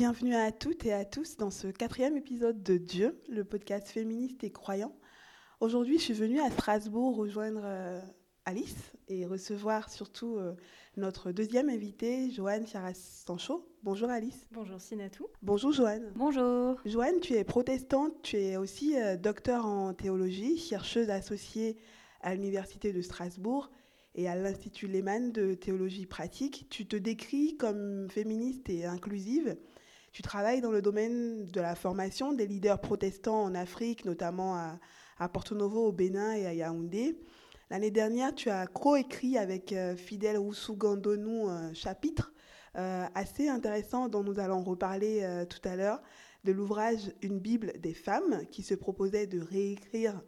Bienvenue à toutes et à tous dans ce quatrième épisode de Dieu, le podcast féministe et croyant. Aujourd'hui, je suis venue à Strasbourg rejoindre euh, Alice et recevoir surtout euh, notre deuxième invitée, Joanne Fiaras-Sancho. Bonjour Alice. Bonjour Sinatou. Bonjour Joanne. Bonjour. Joanne, tu es protestante, tu es aussi euh, docteur en théologie, chercheuse associée à l'Université de Strasbourg et à l'Institut Lehmann de théologie pratique. Tu te décris comme féministe et inclusive. Tu travailles dans le domaine de la formation des leaders protestants en Afrique, notamment à, Porto Novo au Bénin et à Yaoundé. L'année dernière, tu as coécrit avec euh, Fidèle Roussou Gandonou un chapitre euh, assez intéressant dont nous allons reparler euh, tout à l'heure, de l'ouvrage Une Bible des femmes, qui se proposait de réécrire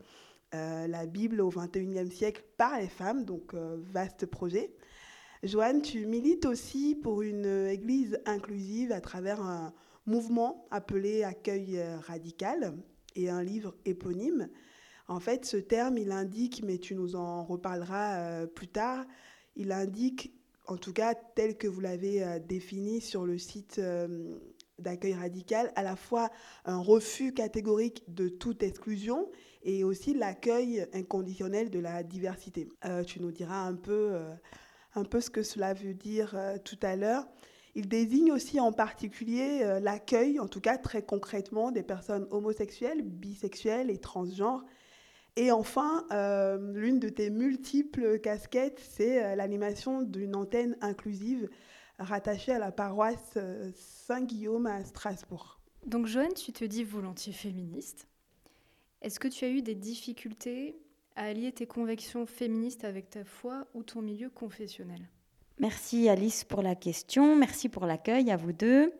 la Bible au XXIe siècle par les femmes, donc vaste projet. Joanne, tu milites aussi pour une église inclusive à travers un mouvement appelé Accueil radical et un livre éponyme. En fait, ce terme, il indique, mais tu nous en reparleras euh, plus tard, il indique, en tout cas tel que vous l'avez euh, défini sur le site euh, d'accueil radical, à la fois un refus catégorique de toute exclusion et aussi l'accueil inconditionnel de la diversité. tu nous diras un peu, un peu ce que cela veut dire tout à l'heure. Il désigne aussi en particulier l'accueil, en tout cas très concrètement, des personnes homosexuelles, bisexuelles et transgenres et enfin, euh, l'une de tes multiples casquettes, c'est euh, l'animation d'une antenne inclusive rattachée à la paroisse euh, Saint-Guillaume à Strasbourg. Donc Joanne, tu te dis volontiers féministe. Est-ce que tu as eu des difficultés à allier tes convictions féministes avec ta foi ou ton milieu confessionnel Merci Alice pour la question, merci pour l'accueil à vous deux.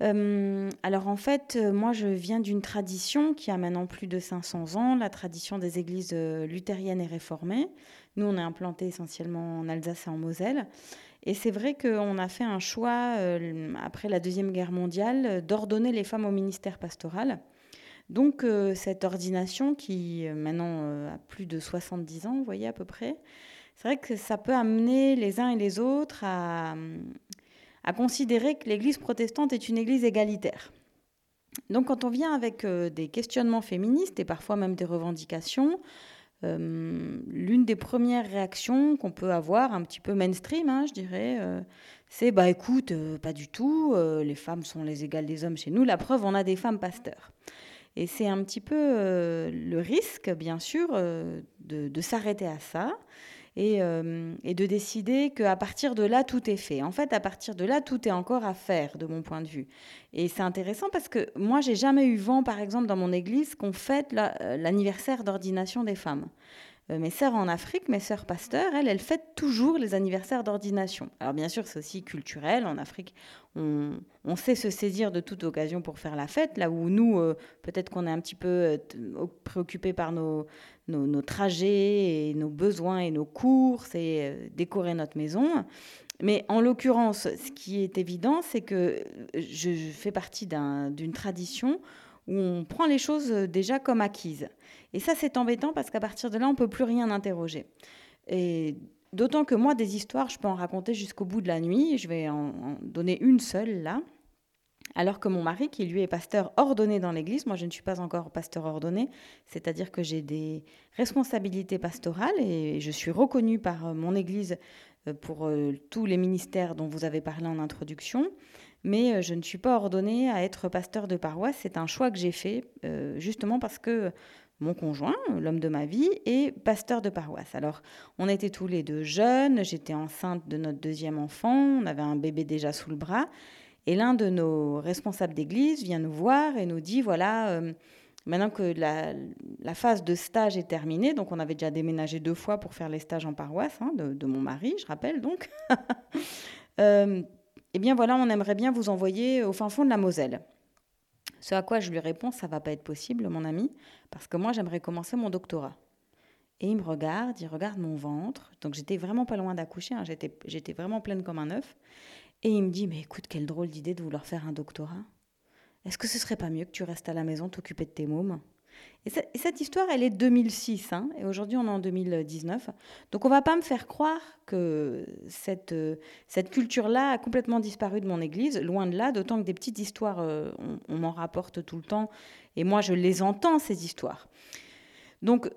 Euh, alors en fait, euh, moi je viens d'une tradition qui a maintenant plus de 500 ans, la tradition des églises euh, luthériennes et réformées. Nous, on est implanté essentiellement en Alsace et en Moselle. Et c'est vrai qu'on a fait un choix, après la Deuxième Guerre mondiale, d'ordonner les femmes au ministère pastoral. Donc cette ordination qui maintenant a plus de 70 ans, vous voyez à peu près, c'est vrai que ça peut amener les uns et les autres à, considérer que l'Église protestante est une Église égalitaire. Donc quand on vient avec euh, des questionnements féministes et parfois même des revendications, euh, l'une des premières réactions qu'on peut avoir, un petit peu mainstream, hein, je dirais, euh, c'est bah écoute, pas du tout, les femmes sont les égales des hommes chez nous. La preuve, on a des femmes pasteurs. Et c'est un petit peu le risque, bien sûr, de, de s'arrêter à ça euh, et, de décider qu'à partir de là, tout est fait. En fait, à partir de là, tout est encore à faire, de mon point de vue. Et c'est intéressant parce que moi, j'ai jamais eu vent, par exemple, dans mon église, qu'on fête euh, l'anniversaire d'ordination des femmes. Euh, mes sœurs en Afrique, mes sœurs pasteurs, elles, elles fêtent toujours les anniversaires d'ordination. Alors bien sûr, c'est aussi culturel. En Afrique, on, sait se saisir de toute occasion pour faire la fête, là où nous, peut-être qu'on est un petit peu préoccupés par nos, nos, trajets et nos besoins et nos courses et euh, décorer notre maison. Mais en l'occurrence, ce qui est évident, c'est que je fais partie d'une tradition où on prend les choses déjà comme acquises. Et ça, c'est embêtant parce qu'à partir de là, on ne peut plus rien interroger. Et d'autant que moi, des histoires, je peux en raconter jusqu'au bout de la nuit. Je vais en donner une seule là alors que mon mari, qui lui est pasteur ordonné dans l'Église, moi je ne suis pas encore pasteur ordonné, c'est-à-dire que j'ai des responsabilités pastorales et je suis reconnue par euh, mon Église euh, pour euh, tous les ministères dont vous avez parlé en introduction, mais je ne suis pas ordonnée à être pasteur de paroisse. C'est un choix que j'ai fait justement parce que mon conjoint, l'homme de ma vie, est pasteur de paroisse. Alors, on était tous les deux jeunes, j'étais enceinte de notre deuxième enfant, on avait un bébé déjà sous le bras, et l'un de nos responsables d'église vient nous voir et nous dit, voilà, euh, Maintenant que la, phase de stage est terminée, donc on avait déjà déménagé deux fois pour faire les stages en paroisse hein, de, de, mon mari, je rappelle donc. euh, eh bien voilà, on aimerait bien vous envoyer au fin fond de la Moselle. Ce à quoi je lui réponds, ça va pas être possible, mon ami, parce que moi j'aimerais commencer mon doctorat. Et il me regarde, il regarde mon ventre. Donc j'étais vraiment pas loin d'accoucher, hein, j'étais, vraiment pleine comme un œuf. Et il me dit, mais écoute, quelle drôle d'idée de vouloir faire un doctorat. Est-ce que ce serait pas mieux que tu restes à la maison t'occuper de tes mômes? Et, cette histoire, elle est 2006, hein, et aujourd'hui on est en 2019. Donc on va pas me faire croire que cette, cette culture-là a complètement disparu de mon église, loin de là, d'autant que des petites histoires, euh, on, on m'en rapporte tout le temps, et moi je les entends, ces histoires. Donc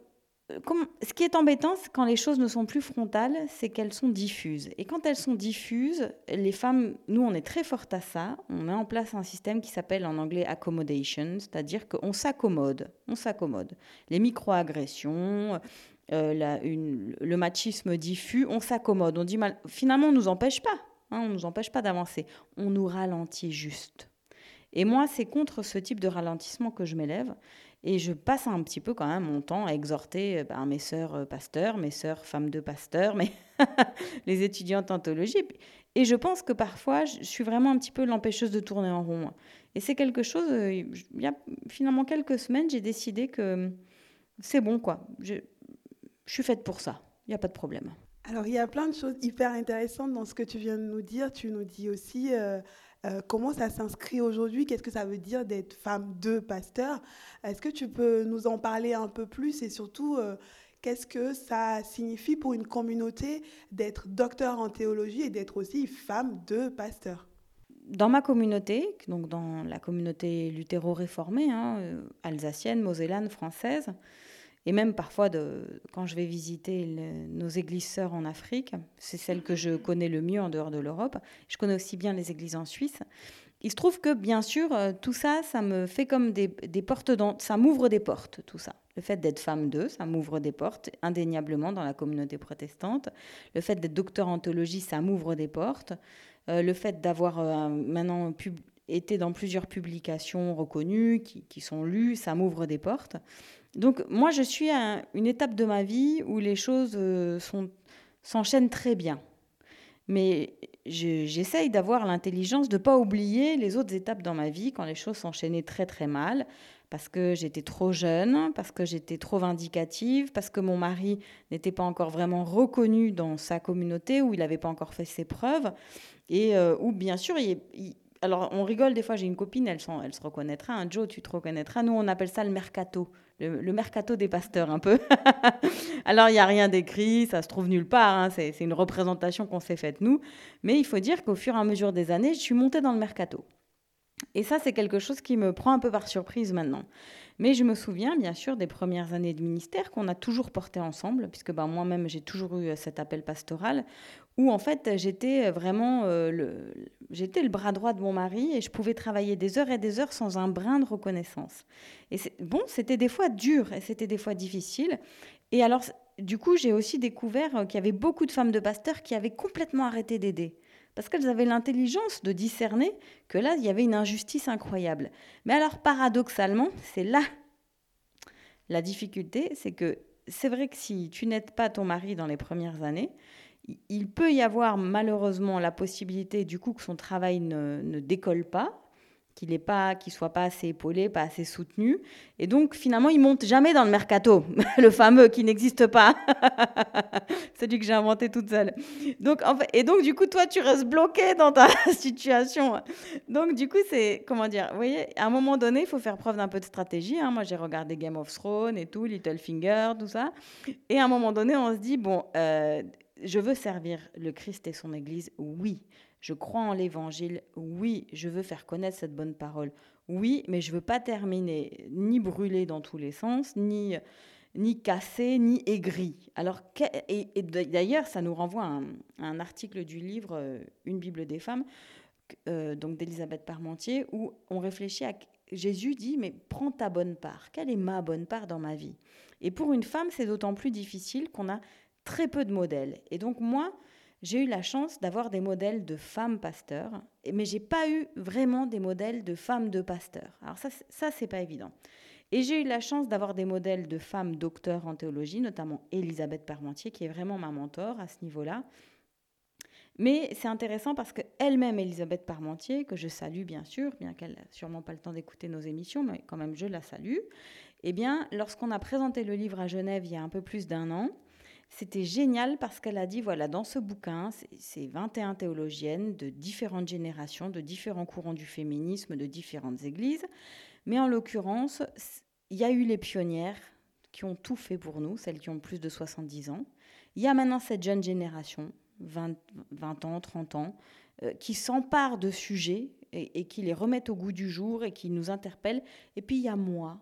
ce qui est embêtant, c'est quand les choses ne sont plus frontales, c'est qu'elles sont diffuses. Et quand elles sont diffuses, les femmes, nous, on est très fortes à ça. On met en place un système qui s'appelle en anglais accommodation, c'est-à-dire qu'on s'accommode. On s'accommode. Les micro-agressions, euh, le machisme diffus, on s'accommode. On dit finalement, on nous empêche pas. Hein, on ne nous empêche pas d'avancer. On nous ralentit juste. Et moi, c'est contre ce type de ralentissement que je m'élève. Et je passe un petit peu quand même mon temps à exhorter euh, ben, mes sœurs euh, pasteurs, mes sœurs femmes de pasteurs, mais les étudiantes en théologie. Et je pense que parfois, je suis vraiment un petit peu l'empêcheuse de tourner en rond. Et c'est quelque chose, euh, il y a finalement quelques semaines, j'ai décidé que c'est bon, quoi. Je, suis faite pour ça. Il n'y a pas de problème. Alors, il y a plein de choses hyper intéressantes dans ce que tu viens de nous dire. Tu nous dis aussi comment ça s'inscrit aujourd'hui? Qu'est-ce que ça veut dire d'être femme de pasteur? Est-ce que tu peux nous en parler un peu plus? Et surtout euh, qu'est-ce que ça signifie pour une communauté d'être docteur en théologie et d'être aussi femme de pasteur? Dans ma communauté, donc dans la communauté luthéro-réformée, hein, euh, alsacienne, mosellane, française, et même parfois, quand je vais visiter nos églises sœurs en Afrique, c'est celle que je connais le mieux en dehors de l'Europe. Je connais aussi bien les églises en Suisse. Il se trouve que, bien sûr, euh, tout ça, ça me fait comme des, portes, dans, ça m'ouvre des portes, tout ça. Le fait d'être femme d'eux, ça m'ouvre des portes, indéniablement, dans la communauté protestante. Le fait d'être docteur en théologie, ça m'ouvre des portes. Euh, le fait d'avoir euh, maintenant été dans plusieurs publications reconnues, qui sont lues, ça m'ouvre des portes. Donc moi, je suis à une étape de ma vie où les choses euh, s'enchaînent très bien. Mais j'essaye d'avoir l'intelligence de ne pas oublier les autres étapes dans ma vie quand les choses s'enchaînaient très très mal, parce que j'étais trop jeune, parce que j'étais trop vindicative, parce que mon mari n'était pas encore vraiment reconnu dans sa communauté, où il n'avait pas encore fait ses preuves, et euh, où bien sûr il, alors, on rigole des fois, j'ai une copine, elle, elle se reconnaîtra. Un Joe, tu te reconnaîtras. Nous, on appelle ça le mercato, le, mercato des pasteurs, un peu. Alors, il n'y a rien d'écrit, ça se trouve nulle part. Hein, c'est une représentation qu'on s'est faite, nous. Mais il faut dire qu'au fur et à mesure des années, je suis montée dans le mercato. Et ça, c'est quelque chose qui me prend un peu par surprise maintenant. Mais je me souviens, bien sûr, des premières années de ministère qu'on a toujours porté ensemble, puisque ben, moi-même, j'ai toujours eu cet appel pastoral, où en fait j'étais vraiment euh, le, j'étais le bras droit de mon mari et je pouvais travailler des heures et des heures sans un brin de reconnaissance. Et bon, c'était des fois dur et c'était des fois difficile. Et alors, du coup, j'ai aussi découvert qu'il y avait beaucoup de femmes de pasteurs qui avaient complètement arrêté d'aider. Parce qu'elles avaient l'intelligence de discerner que là, il y avait une injustice incroyable. Mais alors, paradoxalement, c'est là la difficulté, c'est que c'est vrai que si tu n'aides pas ton mari dans les premières années, il peut y avoir malheureusement la possibilité du coup que son travail ne, décolle pas, qu'il ne qu'il soit pas assez épaulé, pas assez soutenu, et donc finalement il monte jamais dans le mercato, le fameux qui n'existe pas, celui que j'ai inventé toute seule. Donc en fait, et donc du coup toi tu restes bloqué dans ta situation. Donc du coup c'est comment dire, vous voyez, à un moment donné il faut faire preuve d'un peu de stratégie. Hein. Moi j'ai regardé Game of Thrones et tout, Littlefinger, tout ça, et à un moment donné on se dit bon. Euh, je veux servir le Christ et son Église, oui. Je crois en l'Évangile, oui. Je veux faire connaître cette bonne parole, oui. Mais je veux pas terminer ni brûlé dans tous les sens, ni ni cassé, ni aigri. Alors, et, d'ailleurs, ça nous renvoie à un, article du livre euh, Une Bible des femmes, euh, donc d'Elisabeth Parmentier, où on réfléchit à Jésus dit mais prends ta bonne part. Quelle est ma bonne part dans ma vie? Et pour une femme, c'est d'autant plus difficile qu'on a très peu de modèles. Et donc moi, j'ai eu la chance d'avoir des modèles de femmes pasteurs, mais j'ai pas eu vraiment des modèles de femmes de pasteurs. Alors ça, ça c'est pas évident. Et j'ai eu la chance d'avoir des modèles de femmes docteurs en théologie, notamment Elisabeth Parmentier, qui est vraiment ma mentor à ce niveau-là. Mais c'est intéressant parce qu'elle-même, Elisabeth Parmentier, que je salue bien sûr, bien qu'elle n'a sûrement pas le temps d'écouter nos émissions, mais quand même je la salue, eh bien, lorsqu'on a présenté le livre à Genève il y a un peu plus d'un an, c'était génial parce qu'elle a dit, voilà, dans ce bouquin, c'est 21 théologiennes de différentes générations, de différents courants du féminisme, de différentes églises. Mais en l'occurrence, il y a eu les pionnières qui ont tout fait pour nous, celles qui ont plus de 70 ans. Il y a maintenant cette jeune génération, 20, 20 ans, 30 ans, euh, qui s'emparent de sujets et, et, qui les remettent au goût du jour et qui nous interpellent. Et puis il y a moi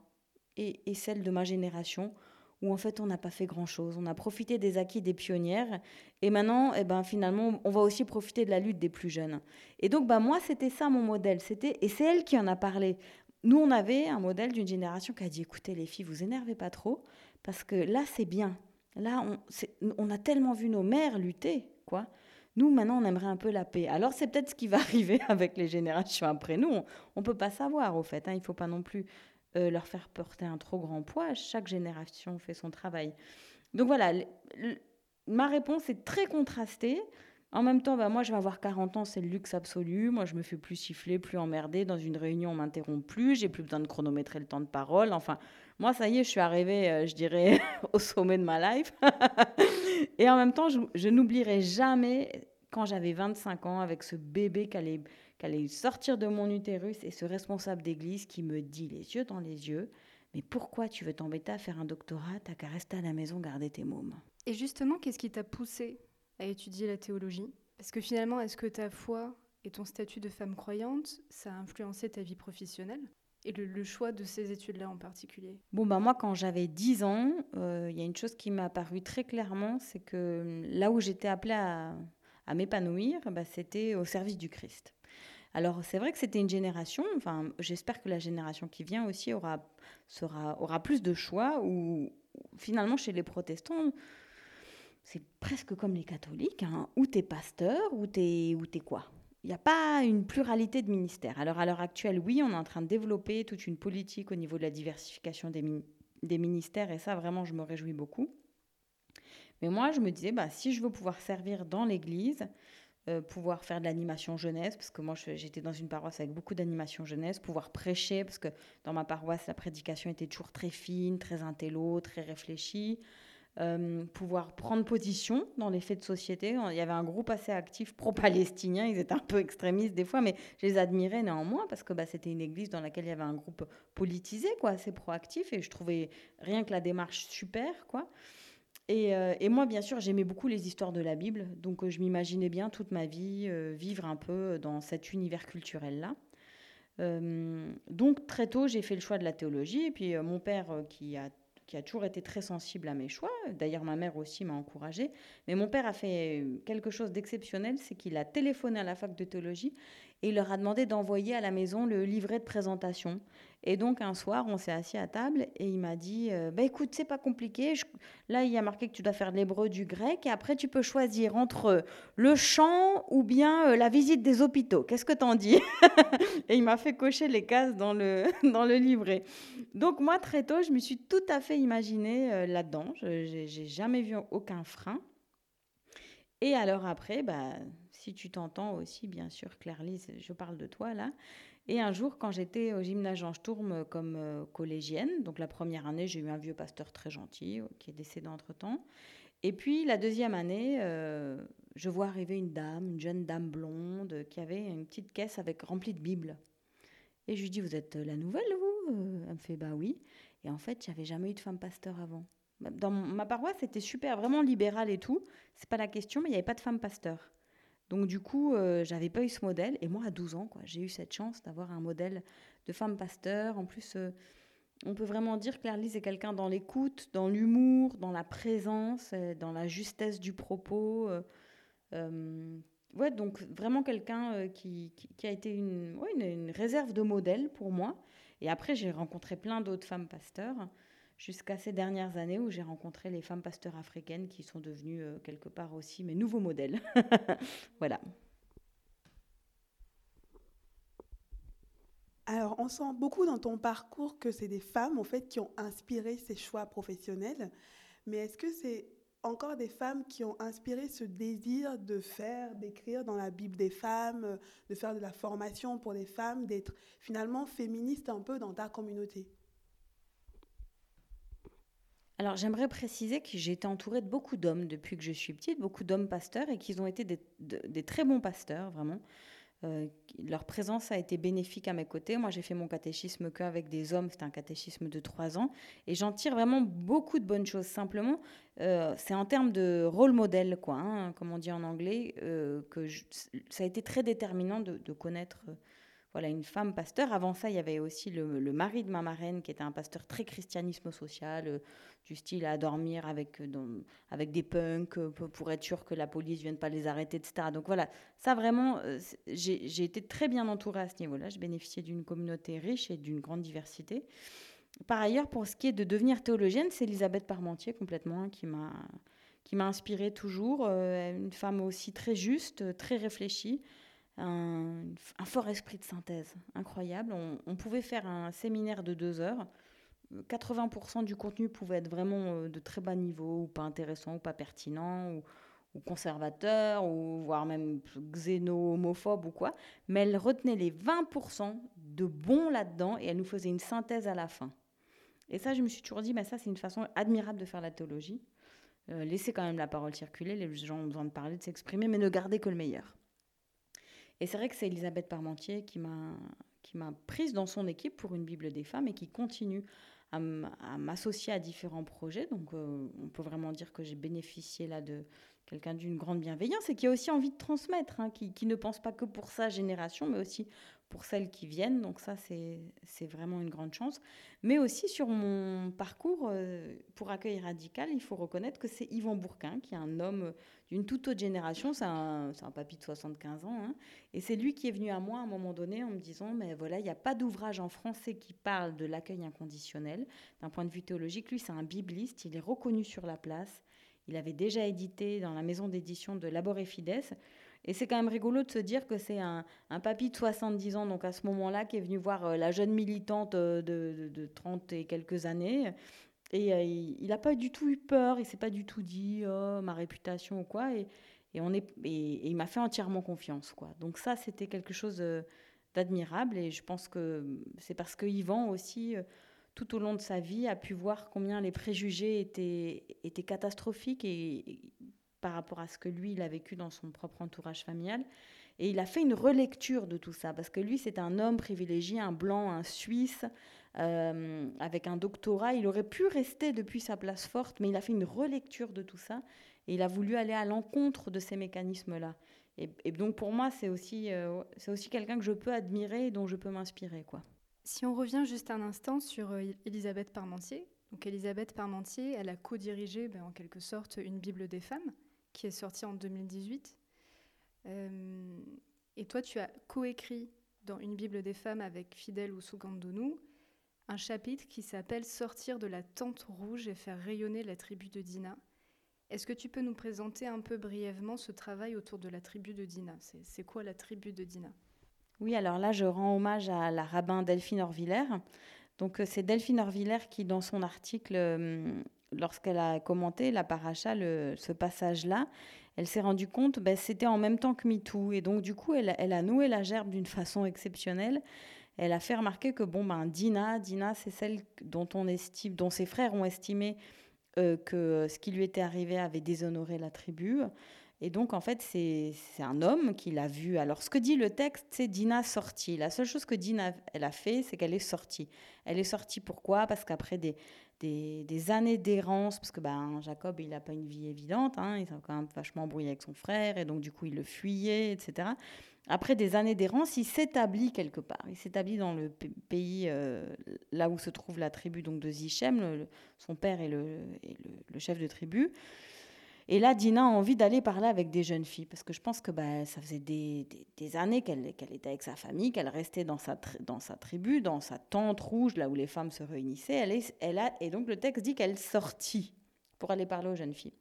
et, et celle de ma génération où en fait on n'a pas fait grand-chose. On a profité des acquis des pionnières et maintenant, eh ben, finalement, on va aussi profiter de la lutte des plus jeunes. Et donc, bah, moi, c'était ça mon modèle. C'était Et c'est elle qui en a parlé. Nous, on avait un modèle d'une génération qui a dit, écoutez les filles, vous énervez pas trop, parce que là, c'est bien. Là, on, a tellement vu nos mères lutter, quoi. Nous, maintenant, on aimerait un peu la paix. Alors, c'est peut-être ce qui va arriver avec les générations après nous. On ne peut pas savoir, au fait. Hein. Il ne faut pas non plus euh, leur faire porter un trop grand poids. Chaque génération fait son travail. Donc voilà, ma réponse est très contrastée. En même temps, bah, moi, je vais avoir 40 ans, c'est le luxe absolu. Moi, je me fais plus siffler, plus emmerder. Dans une réunion, on m'interrompt plus. J'ai plus besoin de chronométrer le temps de parole. Enfin, moi, ça y est, je suis arrivée, euh, je dirais, au sommet de ma life. Et en même temps, je, je n'oublierai jamais quand j'avais 25 ans avec ce bébé qui allait qu'elle allait sortir de mon utérus et ce responsable d'église qui me dit les yeux dans les yeux Mais pourquoi tu veux t'embêter à faire un doctorat? T'as qu'à rester à la maison garder tes mômes. Et justement, qu'est-ce qui t'a poussé à étudier la théologie? Parce que finalement, est-ce que ta foi et ton statut de femme croyante, ça a influencé ta vie professionnelle? Et le, choix de ces études-là en particulier? Bon, bah moi, quand j'avais 10 ans, euh, il y a une chose qui m'a apparu très clairement, c'est que là où j'étais appelée à, à m'épanouir, bah, c'était au service du Christ. Alors c'est vrai que c'était une génération, enfin j'espère que la génération qui vient aussi aura, sera, aura plus de choix, ou finalement chez les protestants, c'est presque comme les catholiques, hein, ou t'es pasteur, ou t'es, ou es quoi? Il n'y a pas une pluralité de ministères. Alors à l'heure actuelle, oui, on est en train de développer toute une politique au niveau de la diversification des, des ministères, et ça, vraiment, je me réjouis beaucoup. Mais moi, je me disais, bah, si je veux pouvoir servir dans l'Église, euh, pouvoir faire de l'animation jeunesse, parce que moi j'étais dans une paroisse avec beaucoup d'animation jeunesse, pouvoir prêcher, parce que dans ma paroisse la prédication était toujours très fine, très intello, très réfléchie. Euh, pouvoir prendre position dans les faits de société. Il y avait un groupe assez actif pro-palestinien, ils étaient un peu extrémistes des fois, mais je les admirais néanmoins parce que bah, c'était une église dans laquelle il y avait un groupe politisé, quoi, assez proactif, et je trouvais rien que la démarche super. quoi. Euh, et, moi, bien sûr, j'aimais beaucoup les histoires de la Bible, donc euh, je m'imaginais bien toute ma vie euh, vivre un peu dans cet univers culturel-là. donc très tôt, j'ai fait le choix de la théologie, et puis mon père, qui a qui a toujours été très sensible à mes choix. D'ailleurs, ma mère aussi m'a encouragée. Mais mon père a fait quelque chose d'exceptionnel, c'est qu'il a téléphoné à la fac de théologie et il leur a demandé d'envoyer à la maison le livret de présentation. Et donc un soir, on s'est assis à table et il m'a dit euh, bah, écoute, c'est pas compliqué. Là, il y a marqué que tu dois faire de l'hébreu, du grec, et après, tu peux choisir entre le chant ou bien euh, la visite des hôpitaux. Qu'est-ce que t'en dis? Et il m'a fait cocher les cases dans le, dans le livret. Donc, moi, très tôt, je me suis tout à fait imaginée euh, là-dedans. Je n'ai jamais vu aucun frein. Et alors après, bah, si tu t'entends aussi, bien sûr, Claire-Lise, je parle de toi là. Et un jour, quand j'étais au gymnase Jean Sturm comme euh, collégienne, donc la première année, j'ai eu un vieux pasteur très gentil euh, qui est décédé entre-temps. Et puis la deuxième année, euh, je vois arriver une dame, une jeune dame blonde, qui avait une petite caisse avec remplie de Bibles. Et je lui dis, vous êtes la nouvelle, vous? Elle me fait, bah oui. Et en fait, j'avais jamais eu de femme pasteur avant. Dans ma paroisse, c'était super, vraiment libéral et tout. C'est pas la question, mais il n'y avait pas de femme pasteur. Donc du coup, euh, j'avais pas eu ce modèle. Et moi, à 12 ans, j'ai eu cette chance d'avoir un modèle de femme pasteur. En plus, euh, on peut vraiment dire que Claire-Lise est quelqu'un dans l'écoute, dans l'humour, dans la présence, euh, dans la justesse du propos. ouais, donc vraiment quelqu'un qui, a été une, réserve de modèle pour moi. Et après, j'ai rencontré plein d'autres femmes pasteurs jusqu'à ces dernières années où j'ai rencontré les femmes pasteurs africaines qui sont devenues euh, quelque part aussi mes nouveaux modèles. voilà. Alors, on sent beaucoup dans ton parcours que c'est des femmes, en fait, qui ont inspiré ces choix professionnels. Mais est-ce que c'est encore des femmes qui ont inspiré ce désir de faire, d'écrire dans la Bible des femmes, de faire de la formation pour les femmes, d'être finalement féministe un peu dans ta communauté? Alors j'aimerais préciser que j'ai été entourée de beaucoup d'hommes depuis que je suis petite, beaucoup d'hommes pasteurs et qu'ils ont été des, très bons pasteurs, vraiment. Euh, leur présence a été bénéfique à mes côtés. Moi, j'ai fait mon catéchisme qu'avec des hommes, c'était un catéchisme de trois ans, et j'en tire vraiment beaucoup de bonnes choses. Simplement, euh, c'est en termes de rôle modèle, quoi, hein, comme on dit en anglais, euh, que ça a été très déterminant de, de connaître voilà, une femme pasteur. Avant ça, il y avait aussi le, mari de ma marraine, qui était un pasteur très christianisme social, euh, du style à dormir avec, euh, avec des punks euh, pour être sûr que la police ne vienne pas les arrêter, etc. Donc voilà, ça vraiment, j'ai été très bien entourée à ce niveau-là. Je bénéficiais d'une communauté riche et d'une grande diversité. Par ailleurs, pour ce qui est de devenir théologienne, c'est Elisabeth Parmentier complètement qui m'a qui m'a inspirée toujours, une femme aussi très juste, très réfléchie, un, fort esprit de synthèse incroyable. On, pouvait faire un séminaire de deux heures. 80% du contenu pouvait être vraiment euh, de très bas niveau, ou pas intéressant, ou pas pertinent, ou, conservateur, ou voire même xéno, homophobe ou quoi. Mais elle retenait les 20% de bon là-dedans et elle nous faisait une synthèse à la fin. Et ça, je me suis toujours dit, mais ça, c'est une façon admirable de faire la théologie. Euh, laissez quand même la parole circuler, les gens ont besoin de parler, de s'exprimer, mais ne gardez que le meilleur. Et c'est vrai que c'est Elisabeth Parmentier qui m'a prise dans son équipe pour une Bible des femmes et qui continue à m'associer à différents projets. Donc, euh, on peut vraiment dire que j'ai bénéficié là de quelqu'un d'une grande bienveillance et qui a aussi envie de transmettre, hein, qui, qui, ne pense pas que pour sa génération, mais aussi pour celles qui viennent. Donc ça, c'est vraiment une grande chance. Mais aussi sur mon parcours euh, pour Accueil Radical, il faut reconnaître que c'est Yvan Bourquin, qui est un homme d'une toute autre génération. C'est un, papy de 75 ans. Hein. et c'est lui qui est venu à moi à un moment donné en me disant, mais voilà, il n'y a pas d'ouvrage en français qui parle de l'accueil inconditionnel. D'un point de vue théologique, lui, c'est un bibliste. Il est reconnu sur la place. Il avait déjà édité dans la maison d'édition de Labor et Fides. Et c'est quand même rigolo de se dire que c'est un, papy de 70 ans, donc à ce moment-là, qui est venu voir euh, la jeune militante euh, de, de, 30 et quelques années. Et euh, il n'a pas du tout eu peur, il s'est pas du tout dit oh, ma réputation ou quoi. Et, on est, et, il m'a fait entièrement confiance. quoi. Donc ça, c'était quelque chose d'admirable. Et je pense que c'est parce que Yvan aussi, tout au long de sa vie, a pu voir combien les préjugés étaient, étaient catastrophiques et, par rapport à ce que lui, il a vécu dans son propre entourage familial. Et il a fait une relecture de tout ça, parce que lui, c'est un homme privilégié, un blanc, un Suisse, euh, avec un doctorat. Il aurait pu rester depuis sa place forte, mais il a fait une relecture de tout ça, et il a voulu aller à l'encontre de ces mécanismes-là. Et, donc pour moi, c'est aussi, euh, aussi quelqu'un que je peux admirer et dont je peux m'inspirer. quoi. Si on revient juste un instant sur euh, Elisabeth Parmentier, donc Elisabeth Parmentier, elle a co-dirigé ben, en quelque sorte une Bible des femmes qui est sorti en 2018. Euh, et toi, tu as coécrit dans Une Bible des femmes avec Fidèle ou Sugandonou un chapitre qui s'appelle Sortir de la tente rouge et faire rayonner la tribu de Dina. Est-ce que tu peux nous présenter un peu brièvement ce travail autour de la tribu de Dina? C'est quoi la tribu de Dina? Oui, alors là, je rends hommage à la rabbin Delphine Orviller. Donc, euh, c'est Delphine Orviller qui, dans son article, euh, lorsqu'elle a commenté la paracha, ce passage-là, elle s'est rendue compte, ben, c'était en même temps que MeToo. Et donc, du coup, elle, a noué la gerbe d'une façon exceptionnelle. Elle a fait remarquer que, bon, ben, Dina, Dina c'est celle dont, on estime, dont ses frères ont estimé euh, que ce qui lui était arrivé avait déshonoré la tribu. Et donc, en fait, c'est un homme qui l'a vu. Alors, ce que dit le texte, c'est Dina sortie. La seule chose que Dina elle a fait, c'est qu'elle est sortie. Elle est sortie pourquoi? Parce qu'après des, des, années d'errance, parce que ben, Jacob, il n'a pas une vie évidente, hein, il s'est quand même vachement embrouillé avec son frère, et donc du coup, il le fuyait, etc. Après des années d'errance, il s'établit quelque part. Il s'établit dans le pays, euh, là où se trouve la tribu donc de Zichem, son père est le, le, chef de tribu. Et là, Dina a envie d'aller parler avec des jeunes filles, parce que je pense que bah, ça faisait des, années qu'elle était avec sa famille, qu'elle restait dans sa, tribu, dans sa tente rouge, là où les femmes se réunissaient. Elle a, et donc le texte dit qu'elle sortit pour aller parler aux jeunes filles.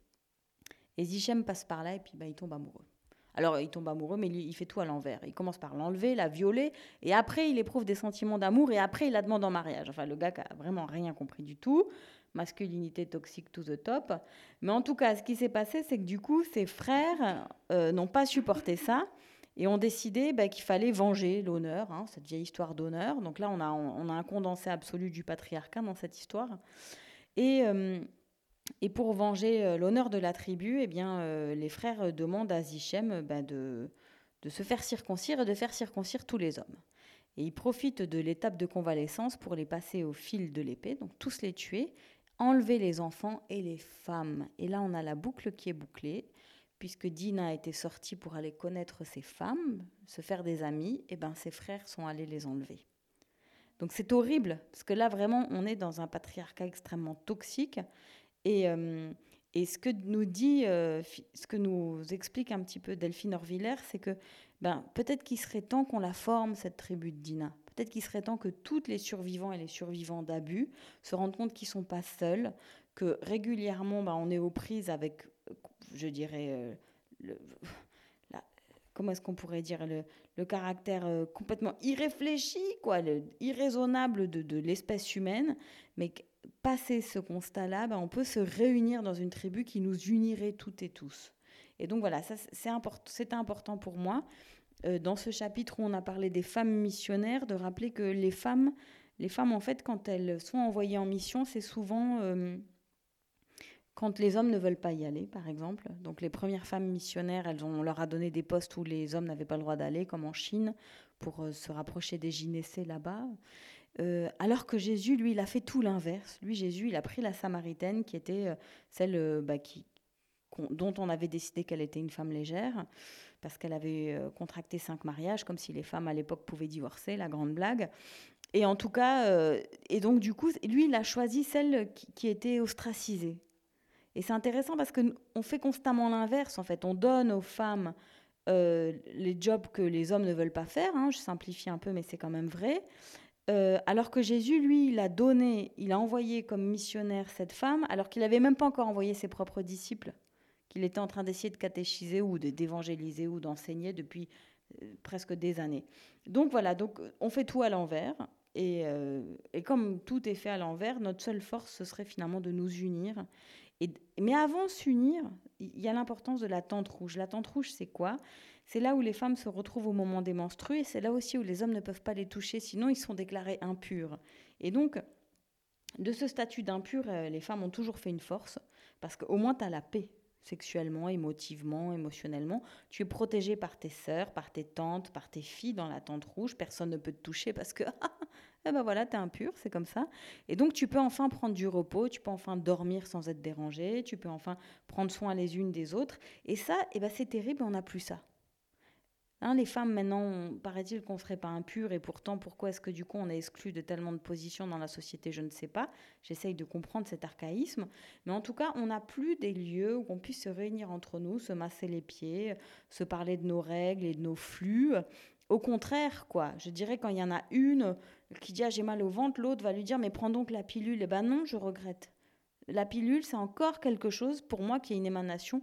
Et Zichem passe par là et puis bah, il tombe amoureux. Alors il tombe amoureux, mais il fait tout à l'envers. Il commence par l'enlever, la violer, et après il éprouve des sentiments d'amour, et après il la demande en mariage. Enfin, le gars qui a vraiment rien compris du tout. Masculinité toxique to the top. Mais en tout cas, ce qui s'est passé, c'est que du coup, ses frères euh, n'ont pas supporté ça et ont décidé bah, qu'il fallait venger l'honneur, hein, cette vieille histoire d'honneur. Donc là, on a, on a un condensé absolu du patriarcat dans cette histoire. Et, euh, et pour venger euh, l'honneur de la tribu, eh bien, les frères demandent à Zichem bah, de, de se faire circoncire et de faire circoncire tous les hommes. Et ils profitent de l'étape de convalescence pour les passer au fil de l'épée, donc tous les tuer, enlever les enfants et les femmes. Et là, on a la boucle qui est bouclée puisque Dina était sortie pour aller connaître ses femmes, se faire des amis, et ben ses frères sont allés les enlever. Donc c'est horrible, parce que là vraiment on est dans un patriarcat extrêmement toxique. Et, euh, et ce que nous dit, euh, ce que nous explique un petit peu Delphine Orviller, c'est que ben, peut-être qu'il serait temps qu'on la forme, cette tribu de Dina. Peut-être qu'il serait temps que tous les survivants et les survivants d'abus se rendent compte qu'ils ne sont pas seuls, que régulièrement ben, on est aux prises avec je dirais, euh, comment est-ce qu'on pourrait dire, le, caractère euh, complètement irréfléchi, quoi, le, irraisonnable de, de l'espèce humaine, mais passé ce constat-là, ben, on peut se réunir dans une tribu qui nous unirait toutes et tous. Et donc voilà, c'est important pour moi. Euh, dans ce chapitre où on a parlé des femmes missionnaires, de rappeler que les femmes, les femmes en fait, quand elles sont envoyées en mission, c'est souvent quand les hommes ne veulent pas y aller, par exemple. Donc les premières femmes missionnaires, elles ont, on leur a donné des postes où les hommes n'avaient pas le droit d'aller, comme en Chine, pour euh, se rapprocher des gynécées là-bas. Euh, alors que Jésus, lui, il a fait tout l'inverse. Lui, Jésus, il a pris la Samaritaine, qui était euh, celle bah, dont on avait décidé qu'elle était une femme légère, parce qu'elle avait contracté cinq mariages, comme si les femmes à l'époque pouvaient divorcer, la grande blague. Et en tout cas, et donc du coup, lui, il a choisi celle qui, était ostracisée. Et c'est intéressant parce qu'on fait constamment l'inverse, en fait. On donne aux femmes euh, les jobs que les hommes ne veulent pas faire. Hein. Je simplifie un peu, mais c'est quand même vrai. Euh, alors que Jésus, lui, il a donné, il a envoyé comme missionnaire cette femme, alors qu'il n'avait même pas encore envoyé ses propres disciples, qu'il était en train d'essayer de catéchiser ou d'évangéliser ou d'enseigner depuis euh, presque des années. Donc voilà, donc on fait tout à l'envers. Et, et, comme tout est fait à l'envers, notre seule force, ce serait finalement de nous unir mais avant de s'unir, il y a l'importance de la tente rouge. La tente rouge, c'est quoi? C'est là où les femmes se retrouvent au moment des menstrues et c'est là aussi où les hommes ne peuvent pas les toucher, sinon ils sont déclarés impurs. Et donc, de ce statut d'impur, euh, les femmes ont toujours fait une force, parce qu'au moins tu as la paix sexuellement, émotivement, émotionnellement. Tu es protégé par tes sœurs, par tes tantes, par tes filles dans la tente rouge. Personne ne peut te toucher parce que eh ben voilà, tu es impur, c'est comme ça. Et donc tu peux enfin prendre du repos, tu peux enfin dormir sans être dérangé, tu peux enfin prendre soin les unes des autres. Et ça, ben c'est terrible, on n'a plus ça. Hein, les femmes, maintenant, paraît-il qu'on ne serait pas impures, et pourtant, pourquoi est-ce que du coup on est exclu de tellement de positions dans la société? Je ne sais pas. J'essaye de comprendre cet archaïsme. Mais en tout cas, on n'a plus des lieux où on puisse se réunir entre nous, se masser les pieds, se parler de nos règles et de nos flux. Au contraire, quoi. Je dirais quand il y en a une qui dit ah, j'ai mal au ventre, l'autre va lui dire mais prends donc la pilule. Eh ben non, je regrette. La pilule, c'est encore quelque chose pour moi qui est une émanation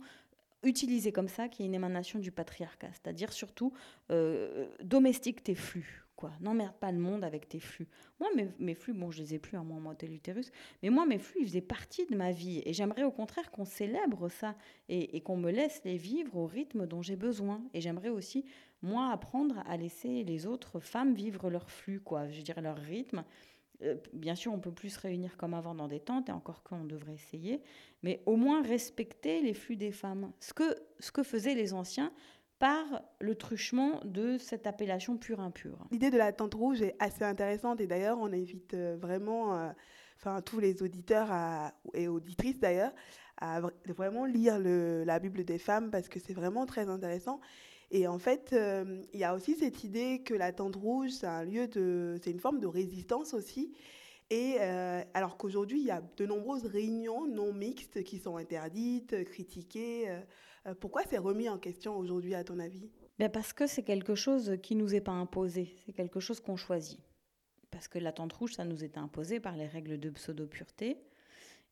utilisée comme ça, qui est une émanation du patriarcat. C'est-à-dire surtout euh, domestique tes flux. Quoi. N'emmerde pas le monde avec tes flux. Moi, mes, mes flux, bon, je les ai plus, à hein, moi, moi, l'utérus, mais moi, mes flux, ils faisaient partie de ma vie. Et j'aimerais au contraire qu'on célèbre ça et, et qu'on me laisse les vivre au rythme dont j'ai besoin. Et j'aimerais aussi, moi, apprendre à laisser les autres femmes vivre leur flux, quoi, je dirais leur rythme. Euh, bien sûr, on peut plus se réunir comme avant dans des tentes, et encore qu'on devrait essayer, mais au moins respecter les flux des femmes. Ce que, ce que faisaient les anciens par le truchement de cette appellation pure-impure. L'idée de la tente rouge est assez intéressante, et d'ailleurs, on invite euh, vraiment euh, enfin, tous les auditeurs et auditrices d'ailleurs à vraiment lire la Bible des femmes, parce que c'est vraiment très intéressant. Et en fait, euh, il y a aussi cette idée que la tente rouge, c'est un lieu de, c'est une forme de résistance aussi. Et euh, alors qu'aujourd'hui, il y a de nombreuses réunions non mixtes qui sont interdites, critiquées. Euh, pourquoi c'est remis en question aujourd'hui, à ton avis? Ben Parce que c'est quelque chose qui ne nous est pas imposé, c'est quelque chose qu'on choisit. Parce que la tente rouge, ça nous est imposé par les règles de pseudo-pureté.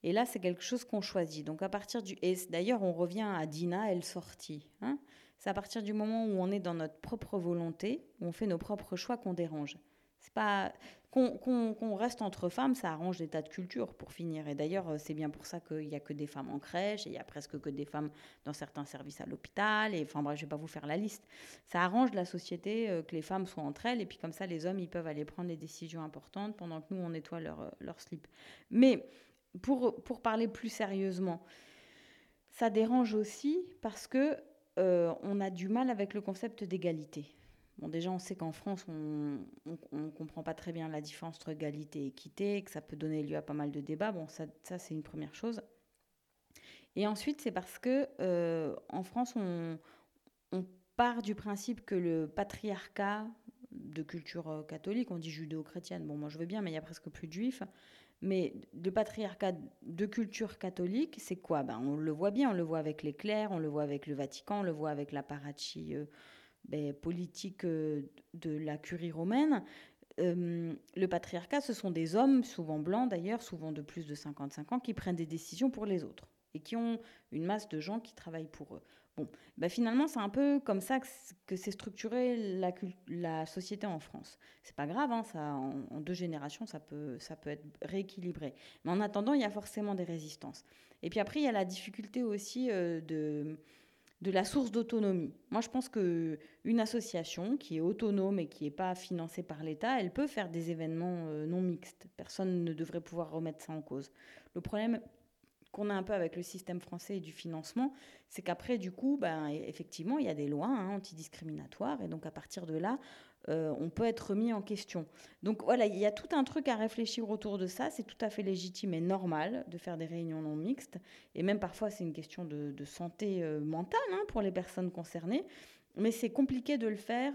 Et là, c'est quelque chose qu'on choisit. Donc à partir du... Et d'ailleurs, on revient à Dina, elle sortit. Hein C'est à partir du moment où on est dans notre propre volonté, où on fait nos propres choix qu'on dérange. C'est pas qu'on reste entre femmes, ça arrange des tas de cultures pour finir. Et d'ailleurs, c'est bien pour ça qu'il n'y a que des femmes en crèche, et il y a presque que des femmes dans certains services à l'hôpital. Et enfin bref, je vais pas vous faire la liste. Ça arrange la société euh, que les femmes soient entre elles, et puis comme ça, les hommes, ils peuvent aller prendre les décisions importantes pendant que nous, on nettoie leur, euh, leur slip. Mais pour, pour parler plus sérieusement, ça dérange aussi parce que euh, on a du mal avec le concept d'égalité. Bon, déjà, on sait qu'en France, on ne comprend pas très bien la différence entre égalité et équité, que ça peut donner lieu à pas mal de débats. Bon, ça, ça c'est une première chose. Et ensuite, c'est parce que euh, en France, on, part du principe que le patriarcat de culture euh, catholique, on dit judéo-chrétienne, bon, moi je veux bien, mais il y a presque plus de juifs. Mais le patriarcat de culture catholique, c'est quoi? Ben, On le voit bien, on le voit avec les clercs, on le voit avec le Vatican, on le voit avec l'apparatchik euh, ben, politique euh, de la curie romaine. Euh, le patriarcat, ce sont des hommes, souvent blancs d'ailleurs, souvent de plus de 55 ans, qui prennent des décisions pour les autres et qui ont une masse de gens qui travaillent pour eux. Bon, ben finalement, c'est un peu comme ça que, s'est structurée la, la, société en France. C'est pas grave, hein, ça, en, deux générations, ça peut, ça peut être rééquilibré. Mais en attendant, il y a forcément des résistances. Et puis après, il y a la difficulté aussi euh, de de la source d'autonomie. Moi, je pense que une association qui est autonome et qui n'est pas financée par l'État, elle peut faire des événements euh, non mixtes. Personne ne devrait pouvoir remettre ça en cause. Le problème qu'on a un peu avec le système français du financement, c'est qu'après, du coup, ben, effectivement, il y a des lois hein, antidiscriminatoires, et donc à partir de là, euh, on peut être remis en question. Donc voilà, il y a tout un truc à réfléchir autour de ça. C'est tout à fait légitime et normal de faire des réunions non mixtes. Et même parfois, c'est une question de, santé euh, mentale hein, pour les personnes concernées. Mais c'est compliqué de le faire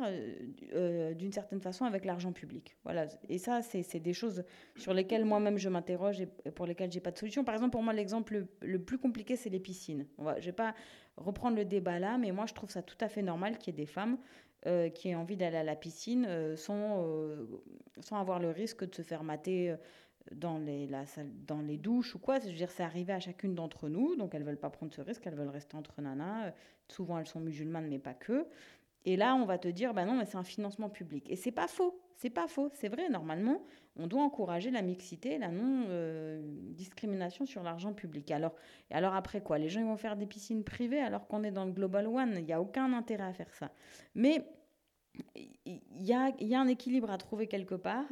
euh, d'une certaine façon avec l'argent public. Voilà. Et ça, c'est des choses sur lesquelles moi-même je m'interroge et pour lesquelles j'ai pas de solution. Par exemple, pour moi, l'exemple le, plus compliqué, c'est les piscines. je ne vais pas reprendre le débat là, mais moi, je trouve ça tout à fait normal qu'il y ait des femmes euh, qui ont envie d'aller à la piscine euh, sans, euh, sans avoir le risque de se faire mater dans les, dans les douches ou quoi. Je veux dire, c'est arrivé à chacune d'entre nous, donc elles veulent pas prendre ce risque, elles veulent rester entre nanas. Souvent, elles sont musulmanes, mais pas que. Et là, on va te dire, ben non, mais c'est un financement public. Et c'est pas faux, c'est pas faux, c'est vrai. Normalement, on doit encourager la mixité, la non-discrimination sur l'argent public. Alors, et alors après quoi? Les gens ils vont faire des piscines privées alors qu'on est dans le Global One. Il n'y a aucun intérêt à faire ça. Mais il y a, y a, un équilibre à trouver quelque part.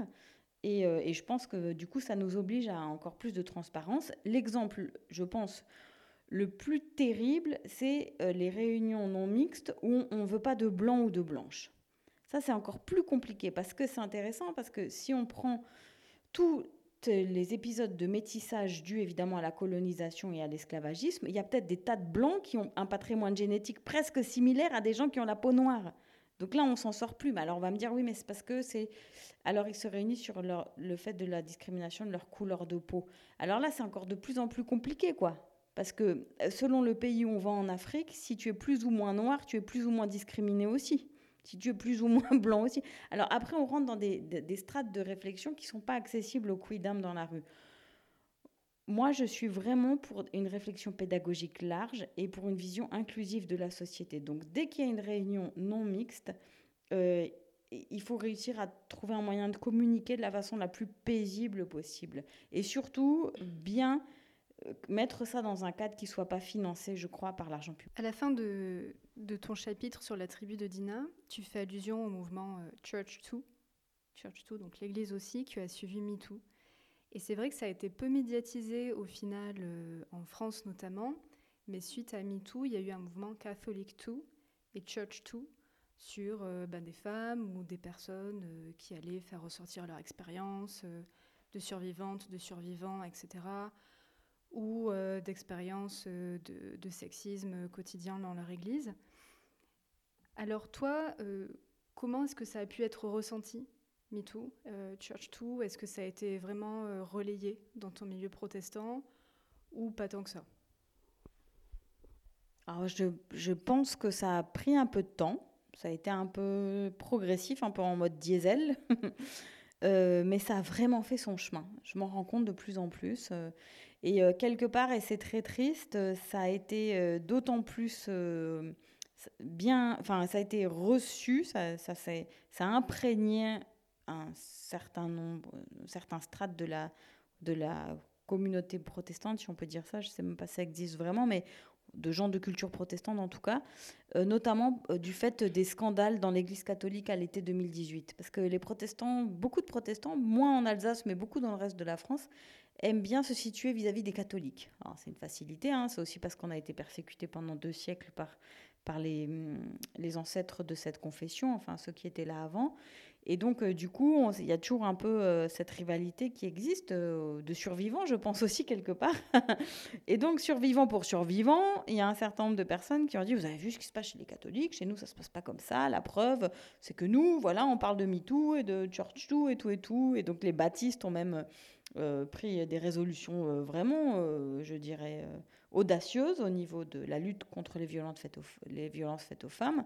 Et, euh, et, je pense que du coup, ça nous oblige à encore plus de transparence. L'exemple, je pense, le plus terrible, c'est euh, les réunions non mixtes où on ne veut pas de blanc ou de blanche. Ça, c'est encore plus compliqué parce que c'est intéressant, parce que si on prend tous les épisodes de métissage dus évidemment à la colonisation et à l'esclavagisme, il y a peut-être des tas de blancs qui ont un patrimoine génétique presque similaire à des gens qui ont la peau noire. Donc là, on s'en sort plus. Mais alors, on va me dire, oui, mais c'est parce que c'est. Alors, ils se réunissent sur le fait de la discrimination de leur couleur de peau. Alors là, c'est encore de plus en plus compliqué, quoi. Parce que euh, selon le pays où on va en Afrique, si tu es plus ou moins noir, tu es plus ou moins discriminé aussi. Si tu es plus ou moins blanc aussi. Alors après, on rentre dans des, strates de réflexion qui ne sont pas accessibles aux quidam dans la rue. Moi, je suis vraiment pour une réflexion pédagogique large et pour une vision inclusive de la société. Donc, dès qu'il y a une réunion non mixte, euh, il faut réussir à trouver un moyen de communiquer de la façon la plus paisible possible. Et surtout, bien euh, mettre ça dans un cadre qui ne soit pas financé, je crois, par l'argent public. À la fin de, ton chapitre sur la tribu de Dina, tu fais allusion au mouvement euh, Church 2, Church 2, donc l'Église aussi, qui a suivi MeToo. Et c'est vrai que ça a été peu médiatisé au final, euh, en France notamment, mais suite à MeToo, il y a eu un mouvement Catholic 2 et Church 2 sur ben, des femmes ou des personnes qui allaient faire ressortir leur expérience de survivantes, de survivants, etc ou euh, d'expériences euh, de, sexisme quotidien dans leur église. Alors toi, euh, comment est-ce que ça a pu être ressenti, MeToo, Church 2 Est-ce que ça a été vraiment relayé dans ton milieu protestant ou pas tant que ça? Alors je, je, pense que ça a pris un peu de temps. Ça a été un peu progressif, un peu en mode diesel. Euh, mais ça a vraiment fait son chemin. Je m'en rends compte de plus en plus. Euh, et euh, quelque part, et c'est très triste, ça a été d'autant plus bien, enfin, ça a été reçu, ça, ça, ça a imprégné un certain nombre, certains strates de la, de la communauté protestante, si on peut dire ça. Je ne sais même pas si ça existe vraiment, mais de gens de culture protestante en tout cas, euh, notamment euh, du fait des scandales dans l'Église catholique à l'été 2018. Parce que les protestants, beaucoup de protestants, moins en Alsace, mais beaucoup dans le reste de la France, aiment bien se situer vis-à-vis des catholiques. C'est une facilité, hein, c'est aussi parce qu'on a été persécuté pendant deux siècles par, par les, les ancêtres de cette confession, enfin ceux qui étaient là avant. Et donc, euh, du coup, il y a toujours un peu euh, cette rivalité qui existe euh, de survivants, je pense aussi quelque part. et donc, survivant pour survivant, il y a un certain nombre de personnes qui ont dit Vous avez vu ce qui se passe chez les catholiques Chez nous, ça se passe pas comme ça. La preuve, c'est que nous, voilà, on parle de MeToo et de ChurchToo et tout et tout. Et donc, les baptistes ont même pris des résolutions vraiment, je dirais audacieuse au niveau de la lutte contre les violences faites aux, femmes.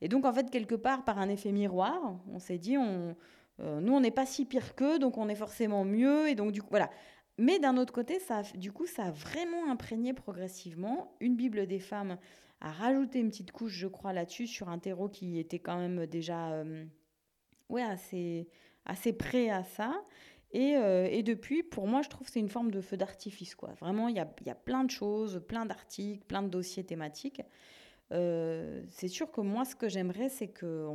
Et donc, en fait, quelque part, par un effet miroir, on s'est dit, euh, nous, on n'est pas si pire qu'eux, donc on est forcément mieux. Et donc, du coup, voilà. Mais d'un autre côté, ça, du coup, ça a vraiment imprégné progressivement. Une Bible des femmes a rajouté une petite couche, je crois, là-dessus, sur un terreau qui était quand même déjà euh, ouais, assez, assez prêt à ça. Euh, et, depuis, pour moi, je trouve que c'est une forme de feu d'artifice. Quoi. Vraiment, il y a, y a, plein de choses, plein d'articles, plein de dossiers thématiques. Euh, c'est sûr que moi, ce que j'aimerais, c'est que,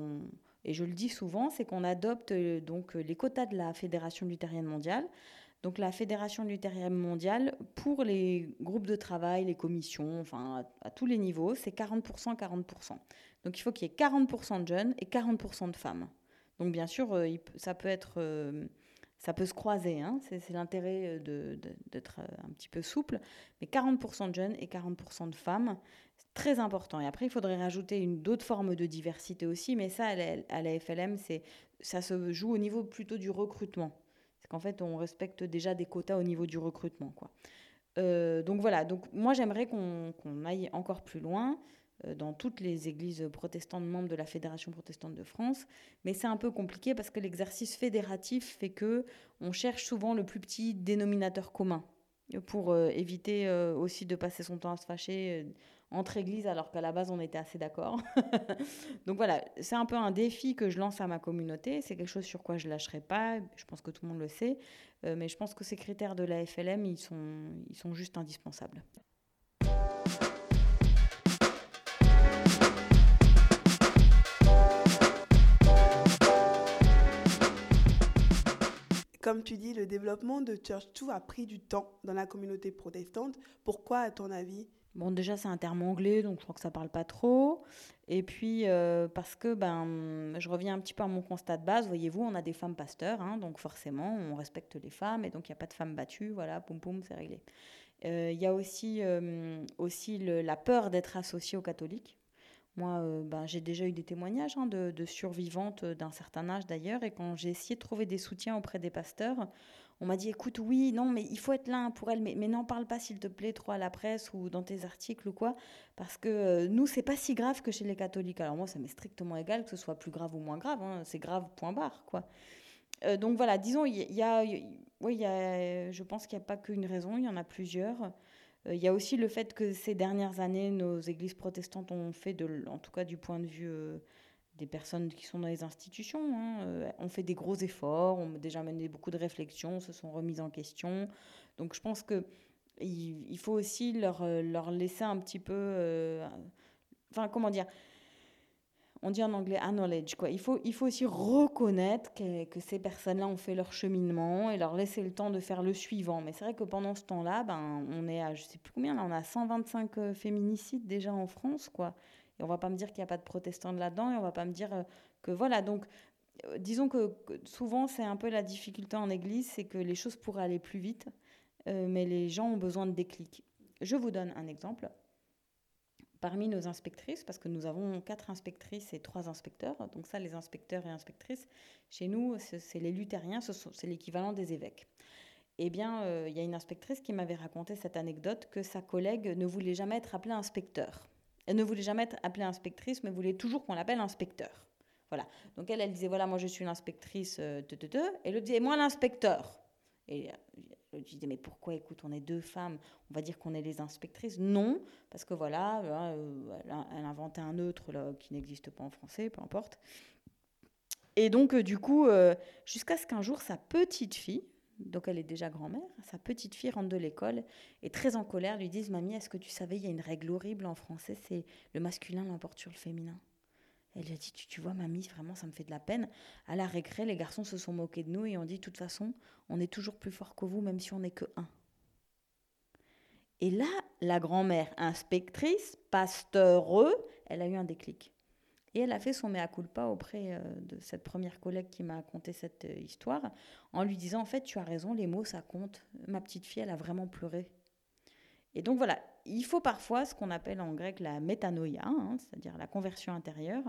et je le dis souvent, c'est qu'on adopte euh, donc les quotas de la Fédération luthérienne mondiale. Donc la Fédération luthérienne mondiale, pour les groupes de travail, les commissions, enfin à, tous les niveaux, c'est 40%, 40%. Donc il faut qu'il y ait 40% de jeunes et 40% de femmes. Donc bien sûr, ça peut être ça peut se croiser, hein. c'est l'intérêt euh, d'être euh, un petit peu souple, mais 40% de jeunes et 40% de femmes, c'est très important. Et après, il faudrait rajouter une d'autres formes de diversité aussi, mais ça, à la, FLM, ça se joue au niveau plutôt du recrutement. C'est qu'en fait, on respecte déjà des quotas au niveau du recrutement. Euh, donc voilà, donc moi j'aimerais qu'on aille encore plus loin. Euh, dans toutes les églises protestantes membres de la Fédération protestante de France, mais c'est un peu compliqué parce que l'exercice fédératif fait que on cherche souvent le plus petit dénominateur commun pour euh, éviter euh, aussi de passer son temps à se fâcher entre églises alors qu'à la base on était assez d'accord. Donc voilà, c'est un peu un défi que je lance à ma communauté, c'est quelque chose sur quoi je lâcherai pas, je pense que tout le monde le sait, mais je pense que ces critères de la FLM, ils sont, ils sont juste indispensables. Comme tu dis, le développement de Church 2 a pris du temps dans la communauté protestante. Pourquoi, à ton avis? Bon, déjà, c'est un terme anglais, donc je crois que ça parle pas trop. Et puis, euh, parce que, ben, je reviens un petit peu à mon constat de base. Voyez-vous, on a des femmes pasteurs, hein, donc forcément, on respecte les femmes, et donc il n'y a pas de femmes battues. Voilà, poum poum, c'est réglé. Euh, il y a aussi, euh, aussi la peur d'être associée aux catholiques. Moi, euh, ben, j'ai déjà eu des témoignages hein, de, survivantes d'un certain âge d'ailleurs, et quand j'ai essayé de trouver des soutiens auprès des pasteurs, on m'a dit écoute, oui, non, mais il faut être là pour elle, mais, mais n'en parle pas s'il te plaît trop à la presse ou dans tes articles ou quoi, parce que euh, nous, c'est pas si grave que chez les catholiques. Alors moi, ça m'est strictement égal que ce soit plus grave ou moins grave, hein, c'est grave, point barre, quoi. Euh, donc voilà, disons, il y a, je pense qu'il n'y a pas qu'une raison, il y en a plusieurs. Euh, il y a aussi le fait que ces dernières années, nos églises protestantes ont fait, en tout cas du point de vue euh, des personnes qui sont dans les institutions, hein, euh, ont fait des gros efforts, ont déjà mené beaucoup de réflexions, se sont remises en question. Donc je pense que il, faut aussi leur laisser un petit peu... enfin, comment dire on dit en anglais acknowledge. Quoi. Il, faut, il faut aussi reconnaître que, que ces personnes-là ont fait leur cheminement et leur laisser le temps de faire le suivant. Mais c'est vrai que pendant ce temps-là, ben, on est à, je sais plus combien, là, on a 125 euh, féminicides déjà en France. Quoi. Et on va pas me dire qu'il n'y a pas de protestants là-dedans et on va pas me dire euh, que voilà. Donc, euh, disons que souvent, c'est un peu la difficulté en Église, c'est que les choses pourraient aller plus vite, mais les gens ont besoin de déclic. Je vous donne un exemple parmi nos inspectrices, parce que nous avons quatre inspectrices et trois inspecteurs, donc ça, les inspecteurs et inspectrices, chez nous, c'est les luthériens, c'est l'équivalent des évêques. Eh bien, euh, il y a une inspectrice qui m'avait raconté cette anecdote que sa collègue ne voulait jamais être appelée inspecteur. Elle ne voulait jamais être appelée inspectrice, mais voulait toujours qu'on l'appelle inspecteur. Voilà. Donc elle, elle disait voilà, moi je suis l'inspectrice, euh, et l'autre disait moi l'inspecteur. Et je disais, mais pourquoi, écoute, on est deux femmes, on va dire qu'on est les inspectrices. Non, parce que voilà, euh, elle, a, inventé un neutre là, qui n'existe pas en français, peu importe. Et donc, euh, du coup, euh, jusqu'à ce qu'un jour, sa petite fille, donc elle est déjà grand-mère, sa petite fille rentre de l'école et très en colère lui dit Mamie, est-ce que tu savais, il y a une règle horrible en français, c'est le masculin l'emporte sur le féminin? Elle lui a dit tu, vois, mamie, vraiment, ça me fait de la peine. À la récré, les garçons se sont moqués de nous et ont dit de toute façon, on est toujours plus fort que vous, même si on n'est que un. Et là, la grand-mère inspectrice, pasteureux, elle a eu un déclic. Et elle a fait son mea culpa auprès euh, de cette première collègue qui m'a raconté cette euh, histoire, en lui disant, en fait, tu as raison, les mots, ça compte. Ma petite fille, elle a vraiment pleuré. Et donc voilà, il faut parfois ce qu'on appelle en grec la métanoïa, hein, c'est-à-dire la conversion intérieure.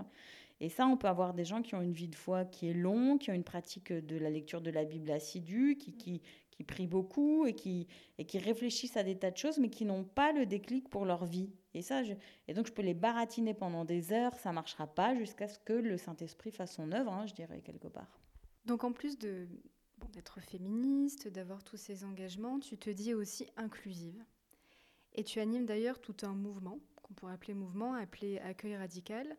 Et ça, on peut avoir des gens qui ont une vie de foi qui est longue, qui ont une pratique de la lecture de la Bible assidue, qui, prient beaucoup et qui, réfléchissent à des tas de choses, mais qui n'ont pas le déclic pour leur vie. Et, ça, et donc, je peux les baratiner pendant des heures, ça ne marchera pas jusqu'à ce que le Saint-Esprit fasse son œuvre, hein, je dirais, quelque part. Donc, en plus d'être féministe, d'avoir tous ces engagements, tu te dis aussi inclusive. Et tu animes d'ailleurs tout un mouvement, qu'on pourrait appeler mouvement, appelé Accueil Radical,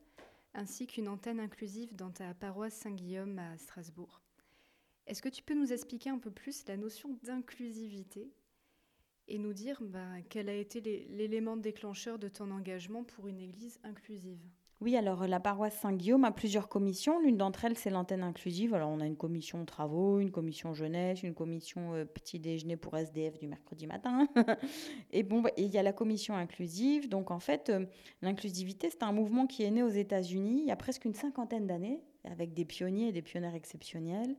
ainsi qu'une antenne inclusive dans ta paroisse Saint-Guillaume à Strasbourg. Est-ce que tu peux nous expliquer un peu plus la notion d'inclusivité et nous dire bah, quel a été l'élément déclencheur de ton engagement pour une Église inclusive? Oui, alors la paroisse Saint-Guillaume a plusieurs commissions. L'une d'entre elles, c'est l'antenne inclusive. Alors on a une commission travaux, une commission jeunesse, une commission euh, petit déjeuner pour SDF du mercredi matin. et bon, bah, il y a la commission inclusive. Donc en fait, euh, l'inclusivité, c'est un mouvement qui est né aux États-Unis il y a presque une cinquantaine d'années, avec des pionniers et des pionnières exceptionnels,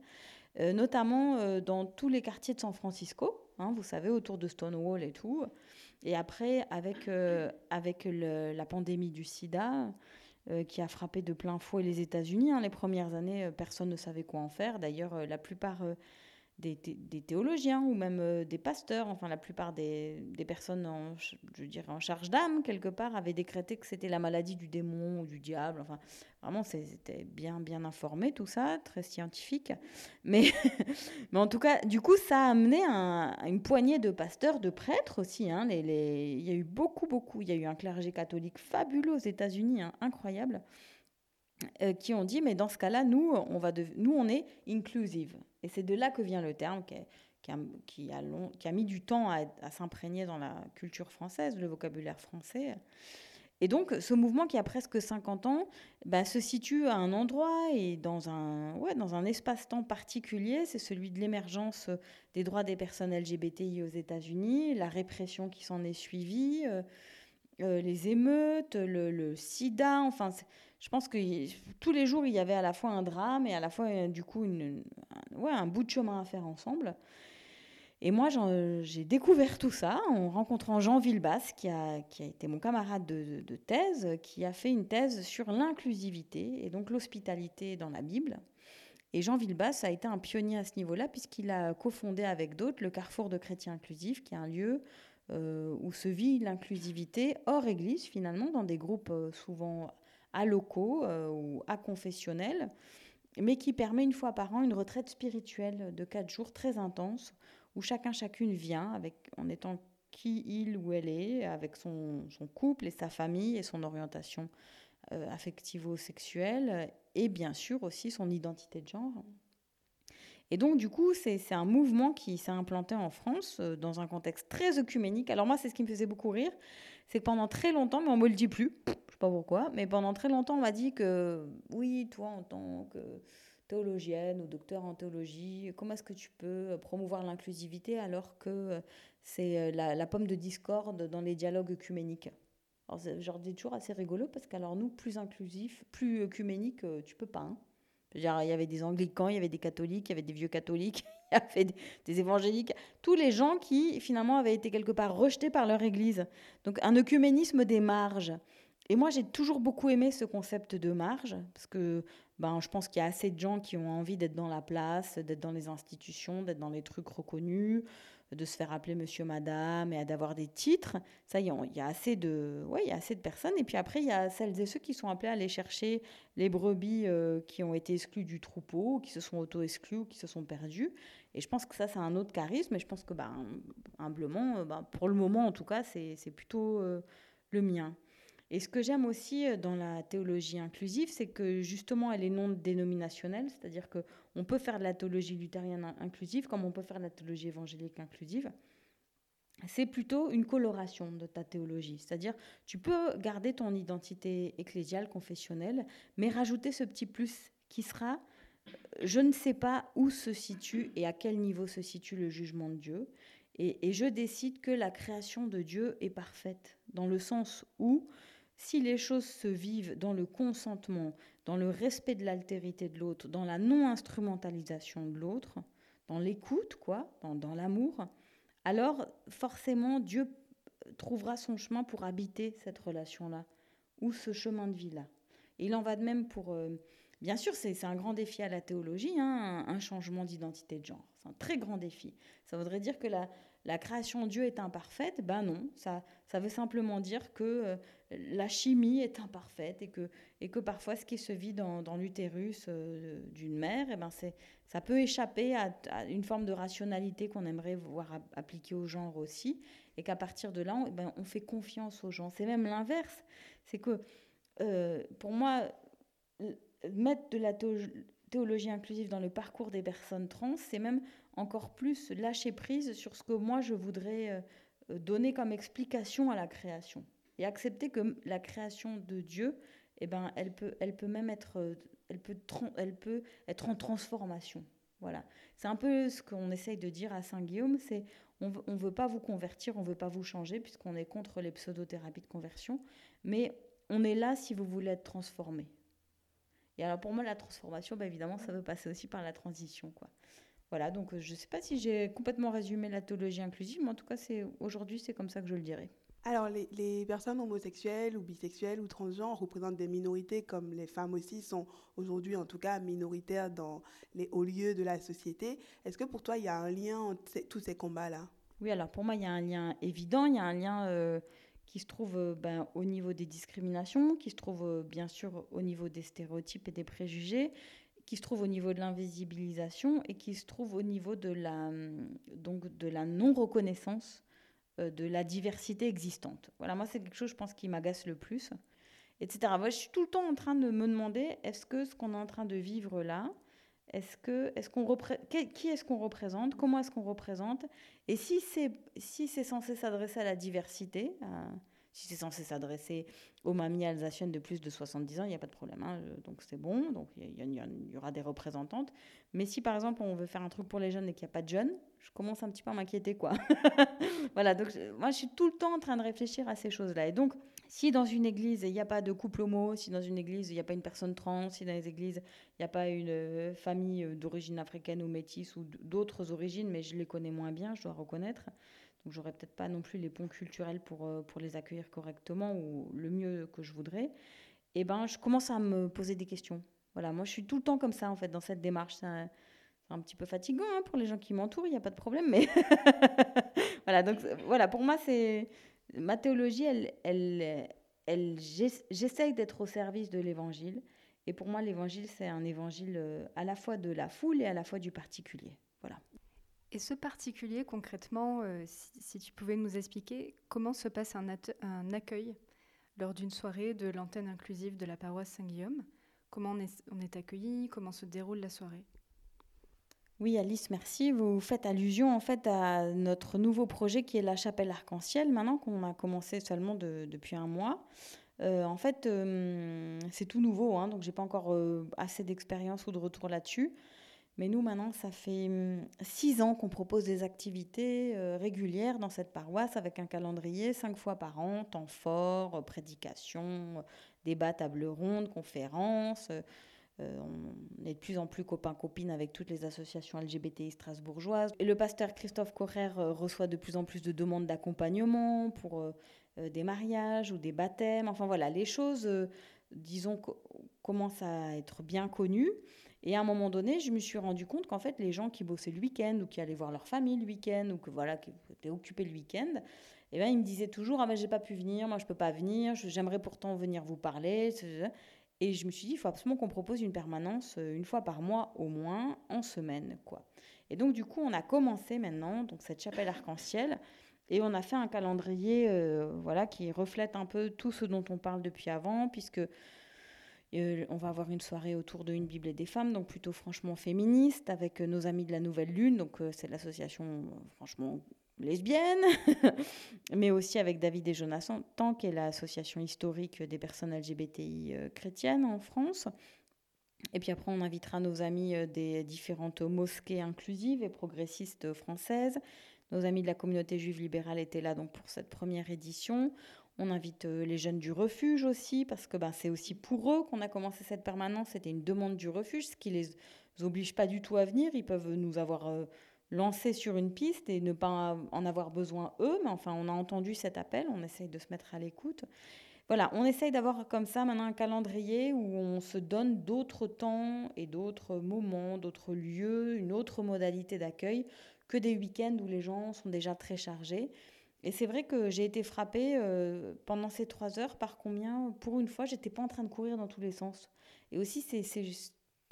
euh, notamment dans tous les quartiers de San Francisco. Hein, vous savez, autour de Stonewall et tout. Et après, avec, avec la pandémie du sida, qui a frappé de plein fouet les États-Unis. Hein. Les premières années, euh, personne ne savait quoi en faire. D'ailleurs, euh, la plupart des, théologiens ou même euh, des pasteurs, enfin la plupart des, personnes en, je dirais en charge d'âme, quelque part, avaient décrété que c'était la maladie du démon ou du diable. Enfin, vraiment, c'était bien, bien informé tout ça, très scientifique. Mais, mais en tout cas, du coup, ça a amené une poignée de pasteurs, de prêtres aussi. Hein, Il y a eu beaucoup, beaucoup. Il y a eu un clergé catholique fabuleux aux États-Unis, hein, incroyable. Euh, qui ont dit mais dans ce cas-là nous on va nous on est inclusive et c'est de là que vient le terme qui, a, mis du temps à, s'imprégner dans la culture française le vocabulaire français. Et donc ce mouvement qui a presque 50 ans bah, se situe à un endroit et dans un ouais, dans un espace-temps particulier. C'est celui de l'émergence des droits des personnes LGBTI aux États-Unis la répression qui s'en est suivie euh, euh, les émeutes, le, sida, enfin, je pense que tous les jours, il y avait à la fois un drame et à la fois, euh, du coup, un, bout de chemin à faire ensemble. Et moi, j'ai découvert tout ça en rencontrant Jean Villebasse, qui a, été mon camarade de, de, thèse, qui a fait une thèse sur l'inclusivité et donc l'hospitalité dans la Bible. Et Jean Villebasse a été un pionnier à ce niveau-là, puisqu'il a cofondé avec d'autres le Carrefour de chrétiens inclusifs, qui est un lieu euh, où se vit l'inclusivité hors Église, finalement, dans des groupes euh, souvent à locaux euh, ou à confessionnels, mais qui permet une fois par an une retraite spirituelle de quatre jours très intense, où chacun, chacune vient en étant qui il ou elle est, avec son, couple et sa famille et son orientation affectivo-sexuelle, et bien sûr aussi son identité de genre. Et donc, du coup, c'est un mouvement qui s'est implanté en France euh, dans un contexte très œcuménique. Alors moi, c'est ce qui me faisait beaucoup rire, c'est que pendant très longtemps, mais on me le dit plus, pas pourquoi, mais pendant très longtemps, on m'a dit que oui, toi, en tant que théologienne ou docteur en théologie, comment est-ce que tu peux promouvoir l'inclusivité alors que c'est la, la, pomme de discorde dans les dialogues œcuméniques? Alors, je dis toujours assez rigolo parce qu'alors nous, plus inclusif, plus œcuménique, euh, tu peux pas. Hein il y avait des anglicans, il y avait des catholiques, il y avait des vieux catholiques, il y avait des, évangéliques, tous les gens qui finalement avaient été quelque part rejetés par leur église. Donc un œcuménisme des marges. Et moi j'ai toujours beaucoup aimé ce concept de marge, parce que ben, je pense qu'il y a assez de gens qui ont envie d'être dans la place, d'être dans les institutions, d'être dans les trucs reconnus, de se faire appeler monsieur, madame et d'avoir des titres. Ça, il y, a assez de, ouais, il y a assez de personnes. Et puis après, il y a celles et ceux qui sont appelés à aller chercher les brebis euh, qui ont été exclus du troupeau, qui se sont auto-exclus ou qui se sont perdus. Et je pense que ça, c'est un autre charisme. Et je pense que, bah, humblement, bah, pour le moment en tout cas, c'est plutôt euh, le mien. Et ce que j'aime aussi euh, dans la théologie inclusive, c'est que justement, elle est non dénominationnelle, c'est-à-dire qu'on peut faire de la théologie luthérienne inclusive comme on peut faire de la théologie évangélique inclusive. C'est plutôt une coloration de ta théologie, c'est-à-dire tu peux garder ton identité ecclésiale, confessionnelle, mais rajouter ce petit plus qui sera euh, je ne sais pas où se situe et à quel niveau se situe le jugement de Dieu. Et, je décide que la création de Dieu est parfaite, dans le sens où si les choses se vivent dans le consentement, dans le respect de l'altérité de l'autre, dans la non-instrumentalisation de l'autre, dans l'écoute, quoi, dans, l'amour, alors forcément Dieu trouvera son chemin pour habiter cette relation-là, ou ce chemin de vie-là. il en va de même pour... Euh, bien sûr, c'est un grand défi à la théologie, hein, un, changement d'identité de genre. C'est un très grand défi. Ça voudrait dire que la, la création de Dieu est imparfaite, ben non, ça, ça veut simplement dire que euh, la chimie est imparfaite et que, et que parfois ce qui se vit dans, l'utérus euh, d'une mère, eh ben c'est, ça peut échapper à, une forme de rationalité qu'on aimerait voir appliquer au genre aussi, et qu'à partir de là, on, eh ben, on fait confiance aux gens. C'est même l'inverse, c'est que euh, pour moi, mettre de la théologie inclusive dans le parcours des personnes trans, c'est même encore plus lâcher prise sur ce que moi je voudrais euh, donner comme explication à la création. Et accepter que la création de Dieu, eh ben, elle, peut, elle peut même être, euh, elle peut, elle peut être en transformation. Voilà. C'est un peu ce qu'on essaye de dire à Saint-Guillaume, c'est on ne veut pas vous convertir, on ne veut pas vous changer, puisqu'on est contre les pseudothérapies de conversion, mais on est là si vous voulez être transformé. Et alors pour moi, la transformation, bah, évidemment, ça veut passer aussi par la transition. Quoi. Voilà, donc euh, je ne sais pas si j'ai complètement résumé la théologie inclusive, mais en tout cas, c'est aujourd'hui, c'est comme ça que je le dirais. Alors, les, personnes homosexuelles ou bisexuelles ou transgenres représentent des minorités, comme les femmes aussi sont aujourd'hui, en tout cas, minoritaires dans les hauts lieux de la société. Est-ce que pour toi, il y a un lien entre tous ces combats-là? Oui, alors pour moi, il y a un lien évident. Il y a un lien euh, qui se trouve euh, ben, au niveau des discriminations, qui se trouve euh, bien sûr au niveau des stéréotypes et des préjugés, qui se trouve au niveau de l'invisibilisation et qui se trouve au niveau de la, hum, donc de la non-reconnaissance euh, de la diversité existante. Voilà, moi, c'est quelque chose, je pense, qui m'agace le plus, etc. Moi, je suis tout le temps en train de me demander, est-ce que ce qu'on est en train de vivre là, est-ce que, est-ce qu'on qui est-ce qu'on représente Comment est-ce qu'on représente Et si c'est si c'est censé s'adresser à la diversité, si c'est censé s'adresser aux mamies alsaciennes de plus de 70 ans, il n'y a pas de problème. Hein, donc c'est bon, donc il y, aura des représentantes. Mais si par exemple on veut faire un truc pour les jeunes et qu'il n'y a pas de jeunes, je commence un petit peu à m'inquiéter. quoi. voilà, donc moi je suis tout le temps en train de réfléchir à ces choses-là. Et donc si dans une église il n'y a pas de couple homo, si dans une église il n'y a pas une personne trans, si dans les églises il n'y a pas une euh, famille euh, d'origine africaine ou métisse ou d'autres origines, mais je les connais moins bien, je dois reconnaître. Donc j'aurais peut-être pas non plus les ponts culturels pour, euh, pour les accueillir correctement ou le mieux que je voudrais. Et eh ben je commence à me poser des questions. Voilà, moi je suis tout le temps comme ça en fait dans cette démarche. C'est un, petit peu fatigant hein, pour les gens qui m'entourent, il n'y a pas de problème, mais voilà. Donc voilà, pour moi c'est ma théologie, elle, elle j'essaye d'être au service de l'évangile. Et pour moi, l'évangile, c'est un évangile euh, à la fois de la foule et à la fois du particulier. Voilà. Et ce particulier, concrètement, euh, si, tu pouvais nous expliquer comment se passe un, accueil lors d'une soirée de l'antenne inclusive de la paroisse Saint-Guillaume? Comment on est, on est accueilli? Comment se déroule la soirée? Oui, Alice, merci. Vous faites allusion en fait à notre nouveau projet qui est la chapelle arc-en-ciel, maintenant qu'on a commencé seulement depuis un mois. Euh, en fait, euh, c'est tout nouveau, hein, donc j'ai pas encore assez d'expérience ou de retour là-dessus. Mais nous, maintenant, ça fait hum, six ans qu'on propose des activités euh, régulières dans cette paroisse avec un calendrier cinq fois par an, temps fort, euh, prédication, débat, table ronde, conférences. Euh, on est de plus en plus copains-copines avec toutes les associations LGBTI strasbourgeoises. Et le pasteur Christophe Correr reçoit de plus en plus de demandes d'accompagnement pour des mariages ou des baptêmes. Enfin voilà, les choses, disons, commencent à être bien connues. Et à un moment donné, je me suis rendu compte qu'en fait, les gens qui bossaient le week-end ou qui allaient voir leur famille le week-end ou que voilà, qui étaient occupés le week-end, eh ben, ils me disaient toujours Ah, ben, j'ai pas pu venir, moi, je peux pas venir, j'aimerais pourtant venir vous parler. Et je me suis dit Il faut absolument qu'on propose une permanence euh, une fois par mois au moins, en semaine. quoi. Et donc, du coup, on a commencé maintenant donc, cette chapelle arc-en-ciel. Et on a fait un calendrier euh, voilà, qui reflète un peu tout ce dont on parle depuis avant, puisque euh, on va avoir une soirée autour de Une Bible et des femmes, donc plutôt franchement féministe, avec euh, nos amis de la Nouvelle Lune, donc euh, c'est l'association franchement lesbienne, mais aussi avec David et Jonathan, tant qui est l'association historique des personnes LGBTI chrétiennes en France. Et puis après, on invitera nos amis des différentes mosquées inclusives et progressistes françaises. Nos amis de la communauté juive libérale étaient là donc pour cette première édition. On invite euh, les jeunes du refuge aussi, parce que ben, c'est aussi pour eux qu'on a commencé cette permanence. C'était une demande du refuge, ce qui les oblige pas du tout à venir. Ils peuvent nous avoir euh, lancés sur une piste et ne pas en avoir besoin eux. Mais enfin, on a entendu cet appel, on essaye de se mettre à l'écoute. Voilà, on essaye d'avoir comme ça maintenant un calendrier où on se donne d'autres temps et d'autres moments, d'autres lieux, une autre modalité d'accueil que des week-ends où les gens sont déjà très chargés. Et c'est vrai que j'ai été frappée euh, pendant ces trois heures par combien, pour une fois, j'étais pas en train de courir dans tous les sens. Et aussi, c'est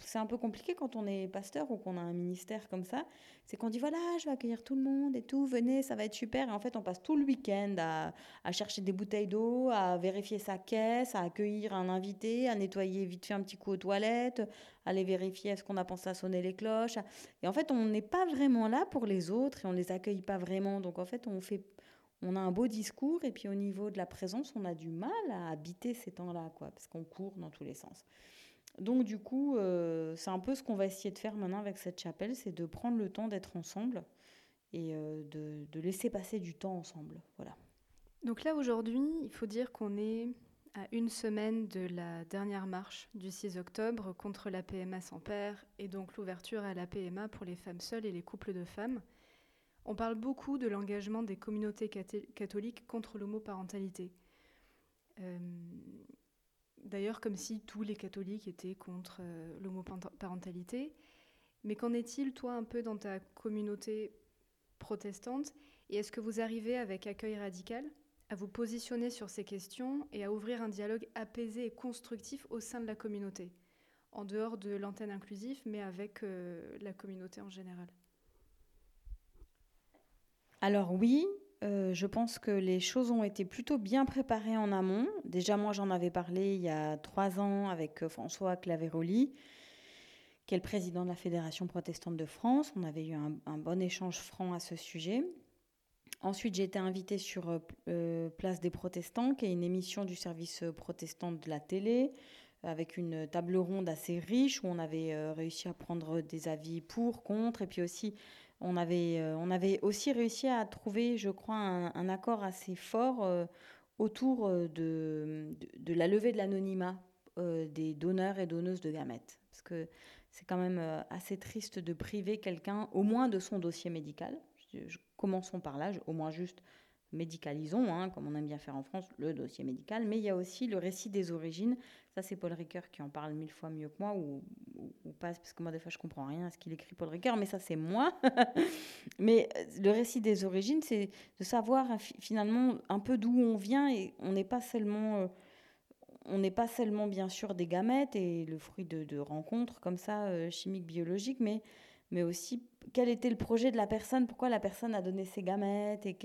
c'est un peu compliqué quand on est pasteur ou qu'on a un ministère comme ça. C'est qu'on dit voilà, je vais accueillir tout le monde et tout, venez, ça va être super. Et en fait, on passe tout le week-end à, à, chercher des bouteilles d'eau, à vérifier sa caisse, à accueillir un invité, à nettoyer vite fait un petit coup aux toilettes, à aller vérifier est-ce qu'on a pensé à sonner les cloches. Et en fait, on n'est pas vraiment là pour les autres et on les accueille pas vraiment. Donc en fait, on fait on a un beau discours et puis au niveau de la présence, on a du mal à habiter ces temps-là, quoi, parce qu'on court dans tous les sens. Donc du coup, euh, c'est un peu ce qu'on va essayer de faire maintenant avec cette chapelle, c'est de prendre le temps d'être ensemble et euh, de, laisser passer du temps ensemble. Voilà. Donc là aujourd'hui, il faut dire qu'on est à une semaine de la dernière marche du 6 octobre contre la PMA sans père et donc l'ouverture à la PMA pour les femmes seules et les couples de femmes. On parle beaucoup de l'engagement des communautés catholiques contre l'homoparentalité. Euh, d'ailleurs, comme si tous les catholiques étaient contre euh, l'homoparentalité. Mais qu'en est-il, toi, un peu dans ta communauté protestante? Et est-ce que vous arrivez avec accueil radical à vous positionner sur ces questions et à ouvrir un dialogue apaisé et constructif au sein de la communauté, en dehors de l'antenne inclusive, mais avec euh, la communauté en général alors oui, euh, je pense que les choses ont été plutôt bien préparées en amont. Déjà, moi, j'en avais parlé il y a trois ans avec euh, François Claveroli, qui est le président de la Fédération protestante de France. On avait eu un, bon échange franc à ce sujet. Ensuite, j'ai été invitée sur euh, Place des Protestants, qui est une émission du service protestant de la télé, avec une table ronde assez riche où on avait réussi à prendre des avis pour, contre, et puis aussi on avait, euh, on avait aussi réussi à trouver, je crois, un, accord assez fort euh, autour euh, de, la levée de l'anonymat des donneurs et donneuses de gamètes. Parce que c'est quand même assez triste de priver quelqu'un au moins de son dossier médical. commençons par là, au moins juste médicalisons, hein, comme on aime bien faire en France, le dossier médical, mais il y a aussi le récit des origines. Ça, c'est Paul Ricoeur qui en parle mille fois mieux que moi, ou, pas, parce que moi, des fois, je comprends rien à ce qu'il écrit, Paul Ricoeur, mais ça, c'est moi. mais euh, le récit des origines, c'est de savoir euh, finalement un peu d'où on vient, et on n'est pas seulement... Euh, on n'est pas seulement bien sûr des gamètes et le fruit de, rencontres comme ça, chimiques, biologiques, mais mais aussi quel était le projet de la personne, pourquoi la personne a donné ses gamètes, et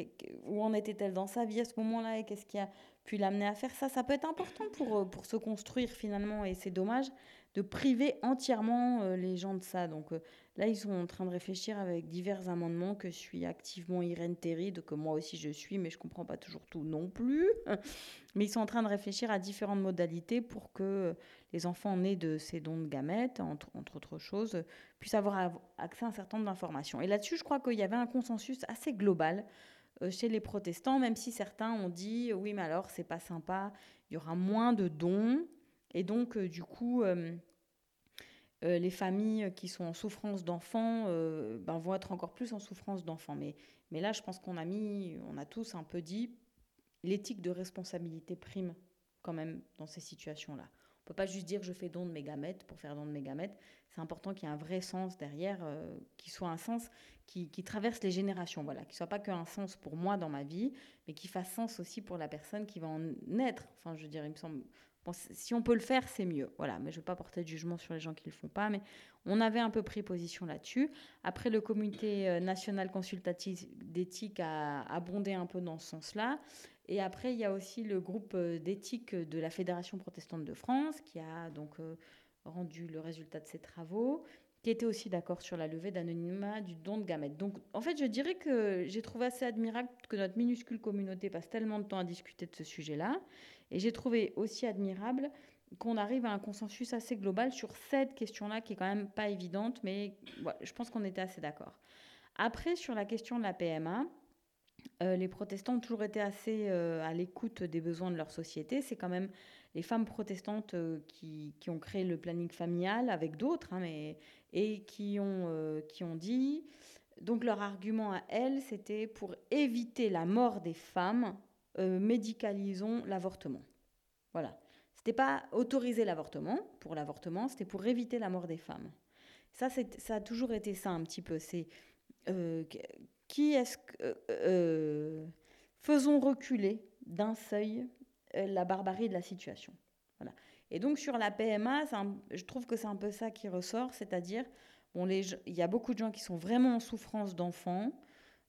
où en était-elle dans sa vie à ce moment-là, et qu'est-ce qui a pu l'amener à faire ça. Ça peut être important pour, euh, pour se construire finalement, et c'est dommage de priver entièrement euh, les gens de ça. Donc euh, là, ils sont en train de réfléchir avec divers amendements que je suis activement Irène Terride, que moi aussi je suis, mais je comprends pas toujours tout non plus. mais ils sont en train de réfléchir à différentes modalités pour que les enfants nés de ces dons de gamètes, entre, entre autres choses, puissent avoir accès à un certain nombre d'informations. Et là-dessus, je crois qu'il y avait un consensus assez global chez les protestants, même si certains ont dit oui, mais alors c'est pas sympa, il y aura moins de dons, et donc, euh, du coup, euh, euh, les familles qui sont en souffrance d'enfants ben, vont être encore plus en souffrance d'enfants. Mais, mais là, je pense qu'on a mis, on a tous un peu dit, l'éthique de responsabilité prime quand même dans ces situations-là. On peut pas juste dire je fais don de mes gamètes pour faire don de mes gamètes. C'est important qu'il y ait un vrai sens derrière, euh, qui soit un sens qui, traverse les générations, voilà, qui soit pas qu'un sens pour moi dans ma vie, mais qui fasse sens aussi pour la personne qui va en naître. Enfin, je dire, il me semble, si on peut le faire, c'est mieux. Voilà, mais je ne veux pas porter de jugement sur les gens qui ne le font pas, mais on avait un peu pris position là-dessus. Après, le comité euh, national consultatif d'éthique a abondé un peu dans ce sens-là. Et après, il y a aussi le groupe euh, d'éthique de la Fédération protestante de France qui a donc euh, rendu le résultat de ses travaux, qui était aussi d'accord sur la levée d'anonymat du don de gamètes. Donc, en fait, je dirais que j'ai trouvé assez admirable que notre minuscule communauté passe tellement de temps à discuter de ce sujet-là. Et j'ai trouvé aussi admirable qu'on arrive à un consensus assez global sur cette question-là, qui est quand même pas évidente, mais je pense qu'on était assez d'accord. Après, sur la question de la PMA, euh, les protestants ont toujours été assez euh, à l'écoute des besoins de leur société. C'est quand même les femmes protestantes euh, qui, qui, ont créé le planning familial avec d'autres, hein, mais, et qui ont, qui ont dit, donc leur argument à elles, c'était pour éviter la mort des femmes, euh, médicalisons l'avortement. Voilà. C'était pas autoriser l'avortement pour l'avortement, c'était pour éviter la mort des femmes. Ça, ça a toujours été ça un petit peu. C'est euh, qui est-ce que euh, faisons reculer d'un seuil la barbarie de la situation. Voilà. Et donc sur la PMA, je trouve que c'est un peu ça qui ressort, c'est-à-dire bon, il y a beaucoup de gens qui sont vraiment en souffrance d'enfants.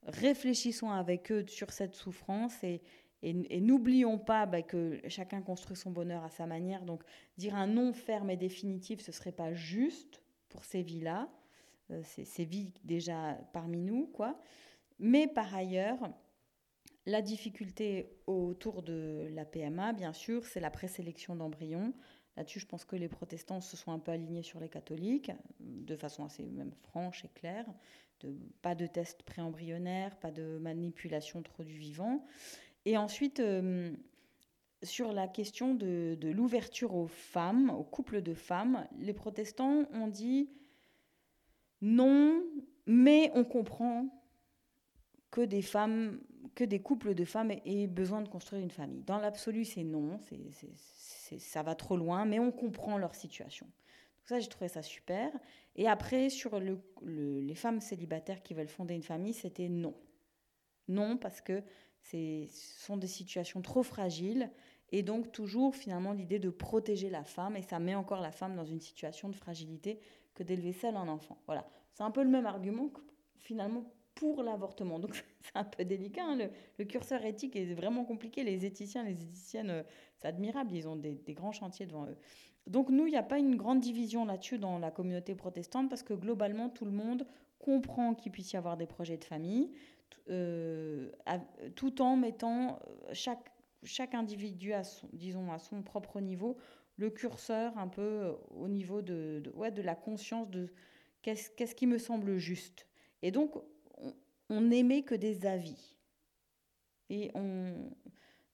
Réfléchissons avec eux sur cette souffrance et, n'oublions pas bah, que chacun construit son bonheur à sa manière. Donc dire un non ferme et définitif, ce serait pas juste pour ces vies-là, euh, ces, vies déjà parmi nous, quoi. Mais par ailleurs, la difficulté autour de la PMA, bien sûr, c'est la présélection d'embryons. Là-dessus, je pense que les protestants se sont un peu alignés sur les catholiques, de façon assez même franche et claire. De, pas de tests préembryonnaires, pas de manipulation trop du vivant. Et ensuite, euh, sur la question de, l'ouverture aux femmes, aux couples de femmes, les protestants ont dit non, mais on comprend que des femmes, que des couples de femmes aient besoin de construire une famille. Dans l'absolu, c'est non, ça va trop loin, mais on comprend leur situation. Donc ça, j'ai trouvé ça super. Et après, sur le, les femmes célibataires qui veulent fonder une famille, c'était non. Non, parce que ce sont des situations trop fragiles et donc toujours finalement l'idée de protéger la femme et ça met encore la femme dans une situation de fragilité que d'élever seule un enfant. Voilà, c'est un peu le même argument que finalement pour l'avortement. Donc c'est un peu délicat. Hein. Le, curseur éthique est vraiment compliqué. Les éthiciens, les éthiciennes, euh, c'est admirable. Ils ont des, grands chantiers devant eux. Donc nous, il n'y a pas une grande division là-dessus dans la communauté protestante parce que globalement, tout le monde comprend qu'il puisse y avoir des projets de famille. Euh, tout en mettant euh, chaque, chaque individu, à son, disons, à son propre niveau, le curseur un peu au niveau de, ouais, de la conscience de qu'est-ce qu'est-ce qui me semble juste. Et donc, on n'émet que des avis. Et on,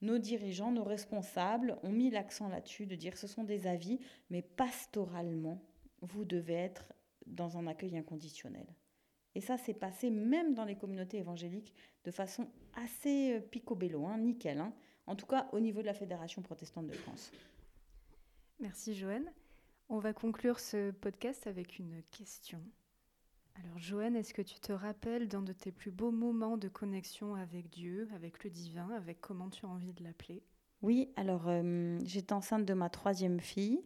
nos dirigeants, nos responsables ont mis l'accent là-dessus, de dire ce sont des avis, mais pastoralement, vous devez être dans un accueil inconditionnel. Et ça s'est passé même dans les communautés évangéliques de façon assez euh, picobello, hein, nickel. Hein. en tout cas au niveau de la Fédération protestante de France. Merci Joanne. On va conclure ce podcast avec une question. Alors Joanne, est-ce que tu te rappelles d'un de tes plus beaux moments de connexion avec Dieu, avec le divin, avec comment tu as envie de l'appeler? Oui, alors euh, j'étais enceinte de ma troisième fille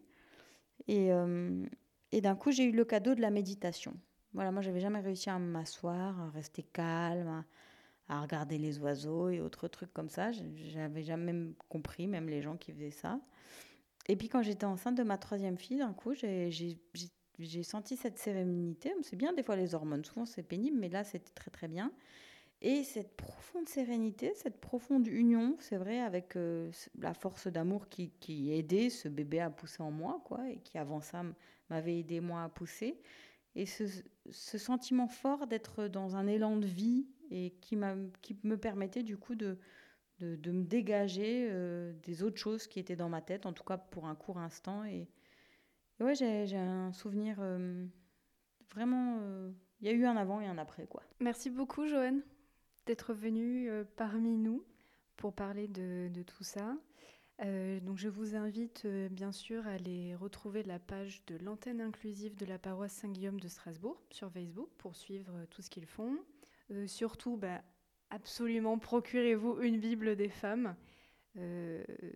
et, euh, et d'un coup j'ai eu le cadeau de la méditation. Voilà, moi, j'avais jamais réussi à m'asseoir, à rester calme, à, regarder les oiseaux et autres trucs comme ça. J'avais jamais compris, même les gens qui faisaient ça. Et puis, quand j'étais enceinte de ma troisième fille, d'un coup, j'ai senti cette sérénité. C'est bien, des fois, les hormones. Souvent, c'est pénible, mais là, c'était très, très bien. Et cette profonde sérénité, cette profonde union, c'est vrai, avec euh, la force d'amour qui, aidait ce bébé à pousser en moi, quoi, et qui avant ça m'avait aidé moi à pousser. Et ce, sentiment fort d'être dans un élan de vie et qui, me permettait du coup de, de, me dégager euh, des autres choses qui étaient dans ma tête, en tout cas pour un court instant. Et, ouais, j'ai un souvenir euh, vraiment. Euh, il y a eu un avant et un après, quoi. Merci beaucoup, Joanne, d'être venue parmi nous pour parler de, tout ça. Euh, donc je vous invite euh, bien sûr à aller retrouver la page de l'antenne inclusive de la paroisse Saint-Guillaume de Strasbourg sur Facebook pour suivre euh, tout ce qu'ils font. surtout, bah, absolument procurez-vous une Bible des femmes,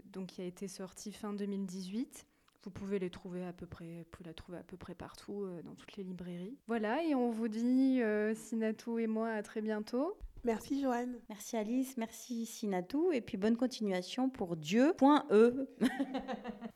donc qui a été sortie fin 2018. Vous pouvez les trouver à peu près, vous la trouver à peu près partout dans toutes les librairies. Voilà, et on vous dit Sinatou et moi à très bientôt. Merci Joanne. Merci Alice, merci Sinatou et puis bonne continuation pour Dieu.e.